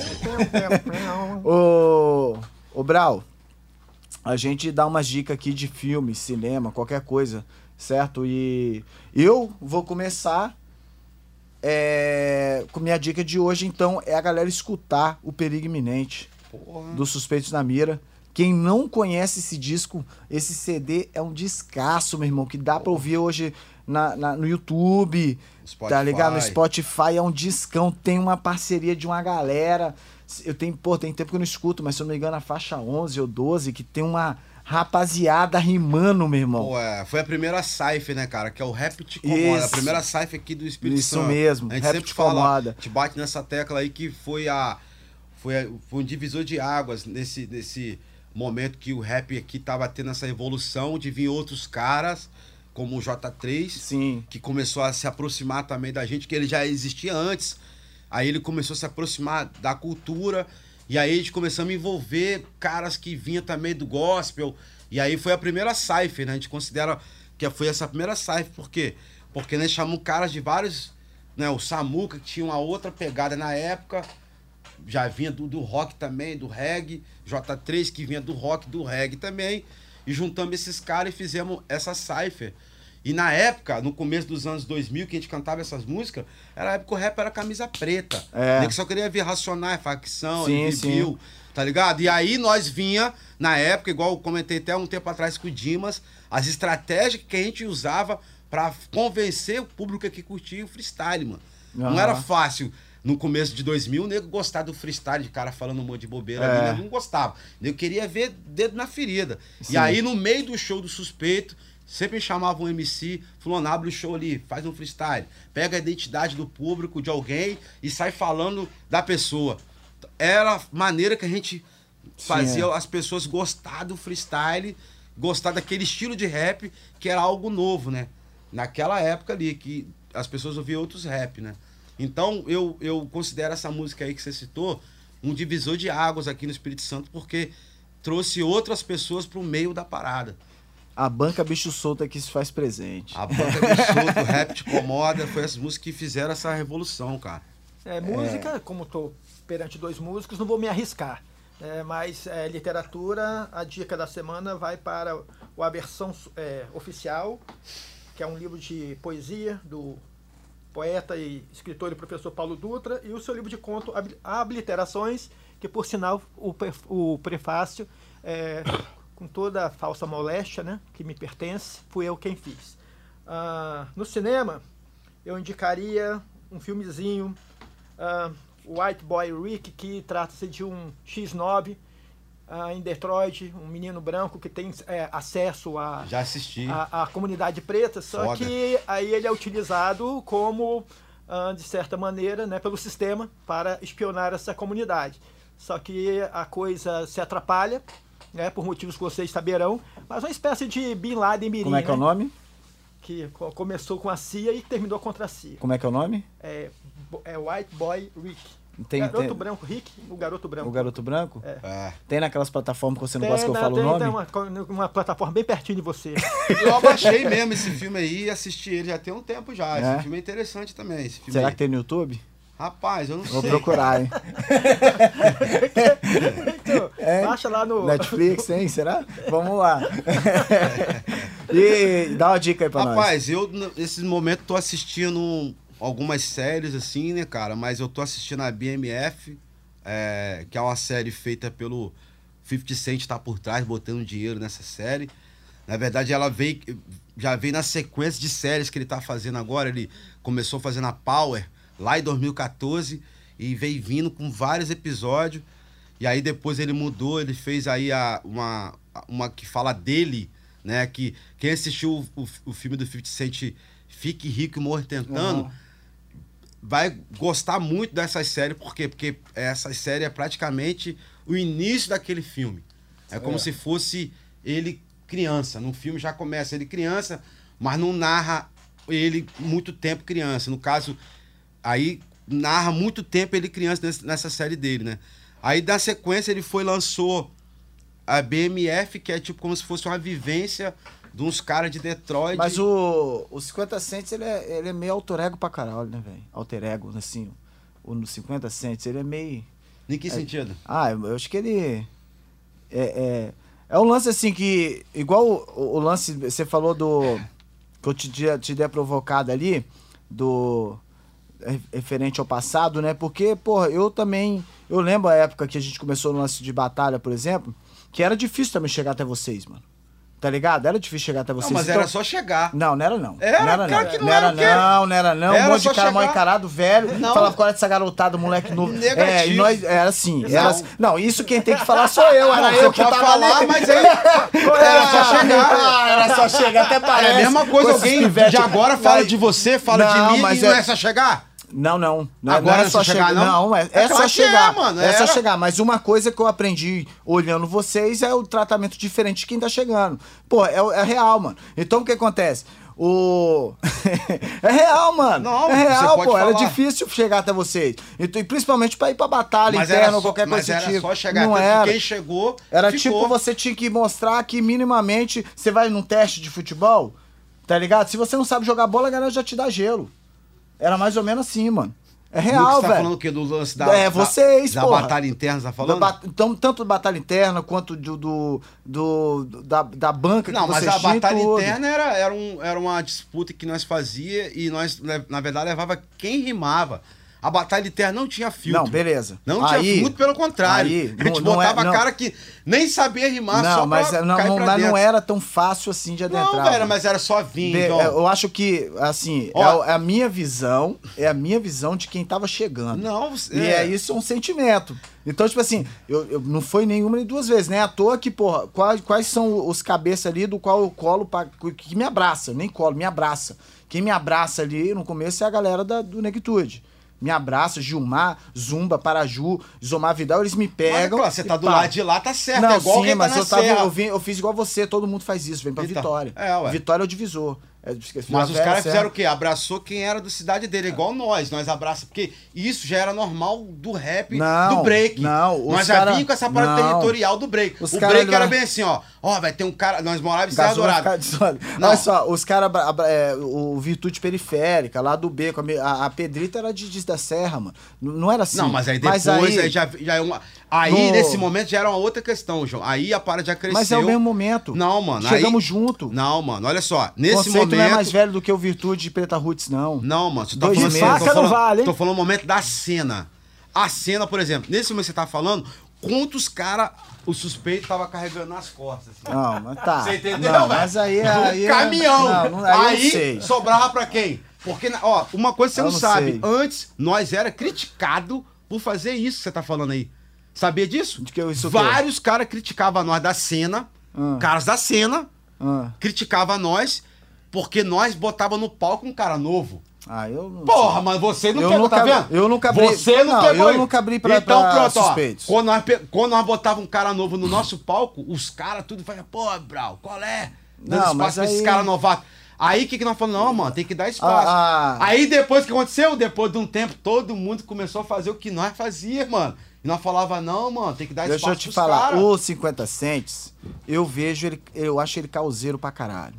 Ô, ô Brau, a gente dá umas dicas aqui de filme, cinema, qualquer coisa, certo? E eu vou começar é, com minha dica de hoje, então, é a galera escutar o Perigo Iminente Porra. dos Suspeitos na Mira. Quem não conhece esse disco, esse CD é um descasso, meu irmão, que dá pra ouvir hoje na, na- no YouTube, tá Spotify. ligado? No Spotify é um discão, tem uma parceria de uma galera. Eu tenho, pô, tem tempo que eu não escuto, mas se eu não me engano, a faixa 11 ou 12, que tem uma rapaziada rimando, meu irmão. Pô, é, foi a primeira Cypher, né, cara? Que é o Rap Te Incomoda. Isso. A primeira Cypher aqui do Espírito Isso Santo. mesmo, A gente Rap sempre Te fala, Incomoda. a gente bate nessa tecla aí que foi a... Foi, foi um divisor de águas nesse, nesse momento que o rap aqui tava tendo essa evolução de vir outros caras, como o J3, Sim. que começou a se aproximar também da gente, que ele já existia antes. Aí ele começou a se aproximar da cultura. E aí a gente começamos a envolver caras que vinham também do gospel. E aí foi a primeira cypher, né? A gente considera que foi essa primeira cypher. Por quê? Porque nós chamamos caras de vários... Né? O Samuca, que tinha uma outra pegada na época. Já vinha do, do rock também, do reggae. J3, que vinha do rock, do reggae também. E juntamos esses caras e fizemos essa cypher. E na época, no começo dos anos 2000, que a gente cantava essas músicas, era a época que o rap era camisa preta. É. Nem que só queria ver Racionais, facção, Sim, Bill, tá ligado? E aí nós vinha, na época, igual eu comentei até um tempo atrás com o Dimas, as estratégias que a gente usava pra convencer o público que curtia o freestyle, mano. Não Aham. era fácil. No começo de 2000, o nego gostava do freestyle, de cara falando um monte de bobeira É. ali, não gostava. O nego queria ver dedo na ferida. Sim. E aí, no meio do show do suspeito, sempre chamava um MC, fulano, abre o show ali, faz um freestyle, pega a identidade do público, de alguém, e sai falando da pessoa. Era a maneira que a gente fazia é. as pessoas gostar do freestyle, gostar daquele estilo de rap, que era algo novo, né? Naquela época ali, que as pessoas ouviam outros rap, né? Então, eu, eu considero essa música aí que você citou um divisor de águas aqui no Espírito Santo, porque trouxe outras pessoas pro meio da parada. A banca bicho solta que se faz presente. A banca de solto, o rap te incomoda, foi essas músicas que fizeram essa revolução, cara. É, música, como estou perante dois músicos, não vou me arriscar. É, mas é, literatura, a dica da semana vai para o A Versão é, Oficial, que é um livro de poesia do poeta e escritor e professor Paulo Dutra, e o seu livro de conto Habiliterações, que por sinal o prefácio, é, com toda a falsa moléstia né, que me pertence, fui eu quem fiz. Ah, no cinema, eu indicaria um filmezinho, ah, White Boy Rick, que trata-se de um X9 ah, em Detroit, um menino branco que tem é, acesso a, Já assisti. a, a comunidade preta, só Foda. que aí ele é utilizado como, ah, de certa maneira, né, pelo sistema para espionar essa comunidade. Só que a coisa se atrapalha, né, por motivos que vocês saberão, mas uma espécie de Bin Laden Mirim, Como é que é o né, nome? que co- começou com a CIA e terminou contra a CIA. Como é que é o nome? É, é White Boy Rick. Tem, garoto tem- branco Rick, o garoto branco. o garoto branco? É. É. Tem naquelas plataformas que você não Tem, gosta que eu falo o tem- nome? tem uma, uma plataforma bem pertinho de você. Eu abaixei mesmo esse filme aí e assisti ele já tem um tempo já. É? Esse filme é interessante também. Esse filme Será aí. que tem no YouTube? Rapaz, eu não Vou sei. procurar, hein? Então, É? Baixa lá no. Netflix, hein? Será? Vamos lá. e dá uma dica aí pra nós. Rapaz, eu nesse momento tô assistindo algumas séries assim, né, cara? Mas eu tô assistindo a BMF, é, que é uma série feita pelo 50 Cent tá por trás, botando dinheiro nessa série. Na verdade, ela veio já veio na sequência de séries que ele tá fazendo agora. Ele começou fazendo a Power lá em 2014 e veio vindo com vários episódios. E aí depois ele mudou, ele fez aí a, uma, uma que fala dele, né? Que quem assistiu o, o, o filme do 50 Cent Fique Rico e Morre Tentando, Uhum. Vai gostar muito dessas séries, por quê? Porque essa série é praticamente o início daquele filme. É como É. se fosse ele criança. No filme já começa ele criança, mas não narra ele muito tempo criança. No caso, aí narra muito tempo ele criança nessa série dele, né? Aí da sequência ele foi e lançou a BMF, que é tipo como se fosse uma vivência de uns caras de Detroit. Mas o, o 50 Cents, ele é, ele é meio alter ego pra caralho, né, velho? Alter ego, assim. O, no 50 Cents, ele é meio... Em que sentido? Ah, eu acho que ele... É, é, É um lance assim que. Igual o, o lance. Você falou do. Que eu te, te, dei a provocada ali. Do. re- Referente ao passado, né? Porque, porra, eu também. Eu lembro a época que a gente começou no lance de batalha, por exemplo. Que era difícil também chegar até vocês, mano. Tá ligado? Era difícil chegar até Não, vocês. mas então- era só chegar. Não, não era não. Era, não era cara, não. que não não era era não, não era não. Era um monte de cara mal chegar. encarado, velho. Não. Falava com dessa garotada, moleque novo. Negativo. É, e nós, era assim. Era, Não. não, isso quem tem que falar sou eu. Era Não, eu você que tava falar, ali. mas aí era só chegar. Ah, era só chegar, até parece. É a mesma coisa, alguém de agora fala de você, fala Não, de mim mas e não é- é só chegar? Não, não. não Agora não é só chegar, não? Não, é, É é, só que é, chegar. mano, É só era. chegar. Mas uma coisa que eu aprendi olhando vocês é o tratamento diferente de quem tá chegando. Pô, é, é real, mano. Então o que acontece? O. é real, mano. Não, é real, pô. Era falar. difícil chegar até vocês. E principalmente pra ir pra batalha Mas interna era ou qualquer mas coisa era desse tipo. só chegar. Não era. Quem chegou, Era ficou. tipo, você tinha que mostrar que minimamente você vai num teste de futebol, tá ligado? Se você não sabe jogar bola, a galera já te dá gelo. Era mais ou menos assim, mano. É real, você tá velho. falando o quê? Do lance da. É, da- vocês, Da porra. batalha interna, você tá Da falando? Então, tanto da batalha interna quanto do, do, do- da, da banca Não, que mas a batalha tudo. interna era, era, um, era uma disputa que nós fazia e nós, na verdade, levava quem rimava. A batalha interna não tinha filtro. Não, beleza. Não tinha Aí- filtro, muito pelo contrário. aí, a gente não- não é- botava não- cara que nem sabia rimar Não, só mas, não, não, não era tão fácil assim de adentrar. Não, mano. mas era só vir, Be- é, Eu acho que, assim, Ó. é a- é a minha visão, é a minha visão de quem tava chegando. Não, E é isso é um sentimento. Então, tipo assim, eu, eu- não foi nenhuma nem duas vezes, né? À toa que, porra, quais, quais são os cabeças ali do qual eu colo, pra, que me abraça, nem colo, me abraça. Quem me abraça ali no começo é a galera da, do Negritude. Me abraça, Gilmar, Zumba, Paraju, Zomar Vidal, eles me Mas, pegam. claro, você tá do pá. lado de lá, tá certo. Não, é igual sim, tá mas na eu, tava, eu, vim- eu fiz igual você, todo mundo faz isso, vem pra Então, Vitória. é. Vitória é o divisor. É, Mas os caras fizeram o quê? Abraçou quem era da cidade dele, igual nós. Nós abraçamos, porque isso já era normal do rap, Não, do break. não, os nós já cara- vínhamos com essa parada não. territorial do break. Os o cara break era bem assim, ó. Ó, vai ter um cara. Nós morávamos em Serra Dourada. Não. olha só, os caras, o Virtude Periférica, lá do Beco, a, a, Pedrita era de, de da Serra, mano. Não era assim. Não, mas aí depois aí, já, já é uma. Aí, No- nesse momento, já era uma outra questão, João. Aí a parada já cresceu. Mas é o mesmo momento. Não, mano. Chegamos aí... junto. Não, mano, olha só. Nesse conceito momento. Não é mais velho do que o Virtude de Preta Roots, não. Não, mano, você tá Dois falando de faca não falando, vale, hein? tô falando o momento da cena. A cena, por exemplo, nesse momento que você tá falando, quantos caras o suspeito tava carregando nas costas. assim. Não, mas tá. Você entendeu, Não, mas aí, Um aí caminhão. Não, não, aí, aí não sobrava pra quem? Porque, ó, uma coisa você não, não sabe. sei. Antes, nós era criticado por fazer isso que você tá falando aí. Sabia disso? De que eu- isso? Vários caras criticavam nós da cena, Ah. caras da cena, Ah, criticavam nós, porque nós botava no palco um cara novo. ah, eu não Porra, sei. mas você não Eu pegou, nunca- tá vendo? eu nunca abri- Você não, não, pegou. eu nunca abri pra- Então pra pronto, ó. suspeitos. Quando nós, quando nós botava um cara novo no nosso palco, os caras tudo falavam, pô, Brau, qual é? Dando Não, espaço mas pra esses aí- caras novatos. Aí o que, que nós falamos? Não, mano, tem que dar espaço. Ah, ah. Aí depois o que aconteceu? Depois de um tempo, todo mundo começou a fazer o que nós fazia, mano. E nós falava, não, mano, tem que dar Deixa espaço eu te falar, caras. o 50 Cents, eu vejo ele, eu acho ele causeiro pra caralho.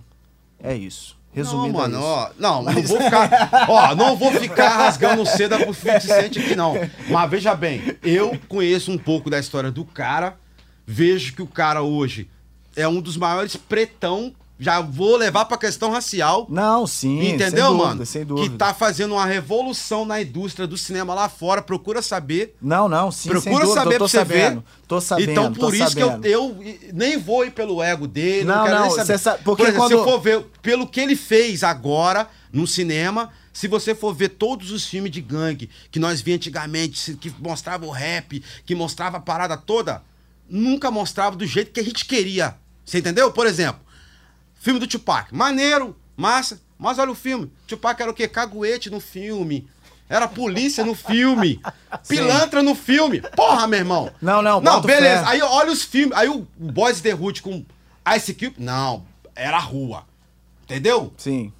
É isso. Resumindo, Não, mano, é isso. ó, não, não vou ficar, ó, não vou ficar rasgando seda pro 50 Cent aqui não. Mas veja bem, eu conheço um pouco da história do cara, vejo que o cara hoje é um dos maiores pretão, já vou levar pra questão racial, Não, sim. entendeu, dúvida, mano? Sem dúvida. Que tá fazendo uma revolução na indústria do cinema lá fora, procura saber. Não, não, sim, Procura saber eu pra você ver. sabendo. Tô sabendo, então, por isso sabendo. que eu, eu nem vou ir pelo ego dele, não, Não, quero não, nem saber. sabe- porque por exemplo, quando- se for ver pelo que ele fez agora no cinema, se você for ver todos os filmes de gangue que nós vimos antigamente, que mostrava o rap, que mostrava a parada toda, nunca mostrava do jeito que a gente queria. Você entendeu? Por exemplo, filme do Tupac, maneiro, massa, mas olha o filme. Tupac era o quê? Caguete no filme. Era polícia no filme. Pilantra no filme. Porra, meu irmão. Não, não, Não, beleza. fé. Aí olha os filmes. Aí o Boys The Hood com Ice Cube. Não, era rua. Entendeu? Sim.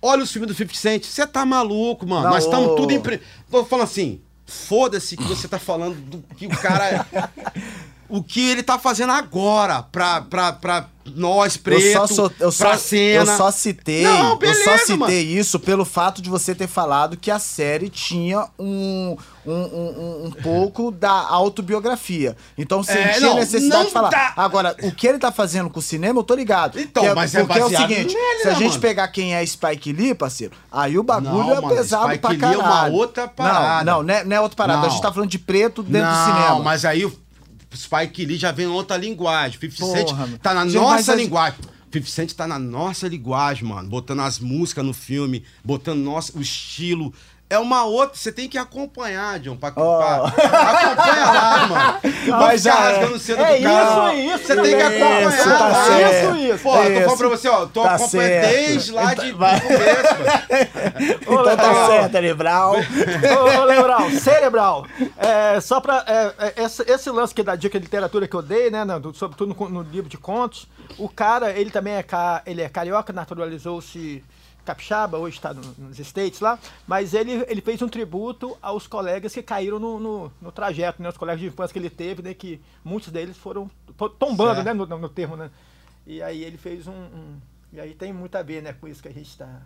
Olha os filmes do 50 Cent. Você tá maluco, mano. Não, Nós estamos tudo em. Tô falando assim. Foda-se que você tá falando do que o cara. o que ele tá fazendo agora pra, pra, pra nós, preto, eu só, sou- eu só, pra cena. eu só citei, Não, eu beleza, só citei mano. isso pelo fato de você ter falado que a série tinha um, um, um, um pouco da autobiografia. Então você É, não, necessidade não de falar. dá. Agora, o que ele tá fazendo com o cinema, eu tô ligado. Então, é- mas é porque é o seguinte, nele, se a né, gente mano? pegar quem é Spike Lee, parceiro, aí o bagulho Não, é mano, pesado Spike pra Lee é caralho. uma outra parada. Não, não, não é, não é outra parada. Não. A gente tá falando de preto dentro não, do cinema. mas aí Spike Lee já vem em outra linguagem. 50 Porra, Cent mano. tá na Gente, nossa linguagem. 50 Cent tá na nossa linguagem, mano. Botando as músicas no filme, botando nosso, o estilo. É uma outra, você tem que acompanhar, John, pra, Ó. pra- acompanha lá, mano. Não vai Mas ficar já é. rasgando cedo É do cara. isso, isso, Você tem que acompanhar. Isso, tá lá. certo. Isso, isso. Pô, eu tô falando pra você, ó, tô Tá acompanhando certo. desde lá de, do Vai. começo, mano. Então tá legal. certo, Brown. Ô, ô, Lebral, cerebral. É, só pra. é, é, esse, esse lance que da dica de literatura que eu dei, né? no- do- sobretudo no, no livro de contos, o cara, ele também é, ca, ele é carioca, naturalizou-se capixaba, hoje está no- nos States lá, mas ele, ele fez um tributo aos colegas que caíram no, no, no trajeto, né? Os colegas de infância que ele teve, né? Que muitos deles foram to- tombando, Certo. né? No, no- termo, né? E aí ele fez um, um- E aí tem muito a ver, né? Com isso que a gente está.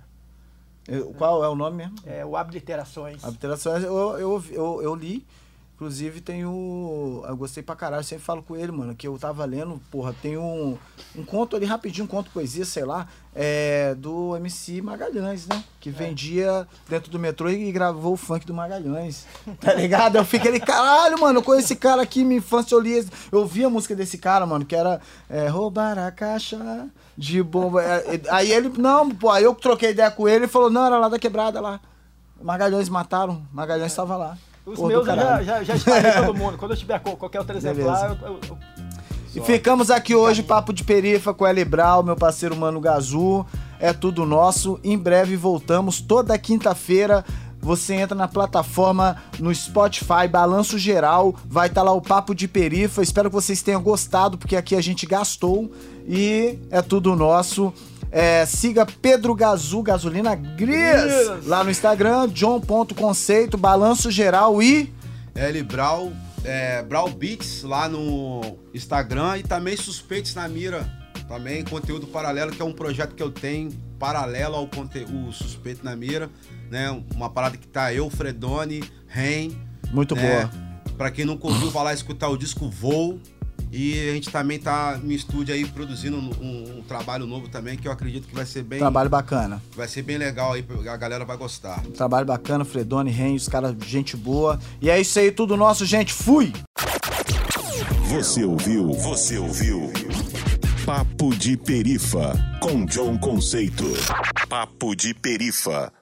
Qual é o nome mesmo? É, o Habiliterações. Habitações, eu, eu, eu, eu li. Inclusive tem o. Eu gostei pra caralho, sempre falo com ele, mano, que eu tava lendo, porra, tem um, um conto ali rapidinho, um conto poesia, sei lá, é, do MC Magalhães, né? Que vendia dentro do metrô e gravou o funk do Magalhães. Tá ligado? Eu fiquei ali, caralho, mano, eu conheço esse cara aqui, minha infância eu li. Eu ouvi a música desse cara, mano, que era é, roubar a caixa de bomba. É, é, aí ele, não, pô, aí eu troquei ideia com ele e falou, não, era lá da quebrada lá. Magalhães mataram, Magalhães estava lá. Os Porra meus eu já, já, já espalhei todo mundo. Quando eu tiver qualquer outro exemplar, eu, eu- eu- E ficamos aqui hoje, Papo de Perifa com o Eli Brau, meu parceiro Mano Gazu. É tudo nosso. Em breve voltamos toda quinta-feira. Você entra na plataforma no Spotify, Balanço Geral, vai estar lá o Papo de Perifa. Espero que vocês tenham gostado, porque aqui a gente gastou e é tudo nosso. É, siga Pedro Gazu, Gasolina Gris, lá no Instagram, John.conceito, Balanço Geral e. L Brau, é, Brau Beats lá no Instagram e também Suspeitos na Mira. Também conteúdo paralelo, que é um projeto que eu tenho paralelo ao conteúdo Suspeito na Mira, né? Uma parada que tá eu, Fredoni, Ren. Muito né? boa. Pra quem nunca ouviu, vai lá escutar o disco Voo. E a gente também tá no estúdio aí produzindo um, um- um trabalho novo também, que eu acredito que vai ser bem, Trabalho bacana. vai ser bem legal aí, a galera vai gostar. Trabalho bacana, Fredone, Ren, os caras, gente boa. E é isso aí, tudo nosso, gente. Fui! Você ouviu? Você ouviu? Papo de Perifa com John Conceito. Papo de Perifa.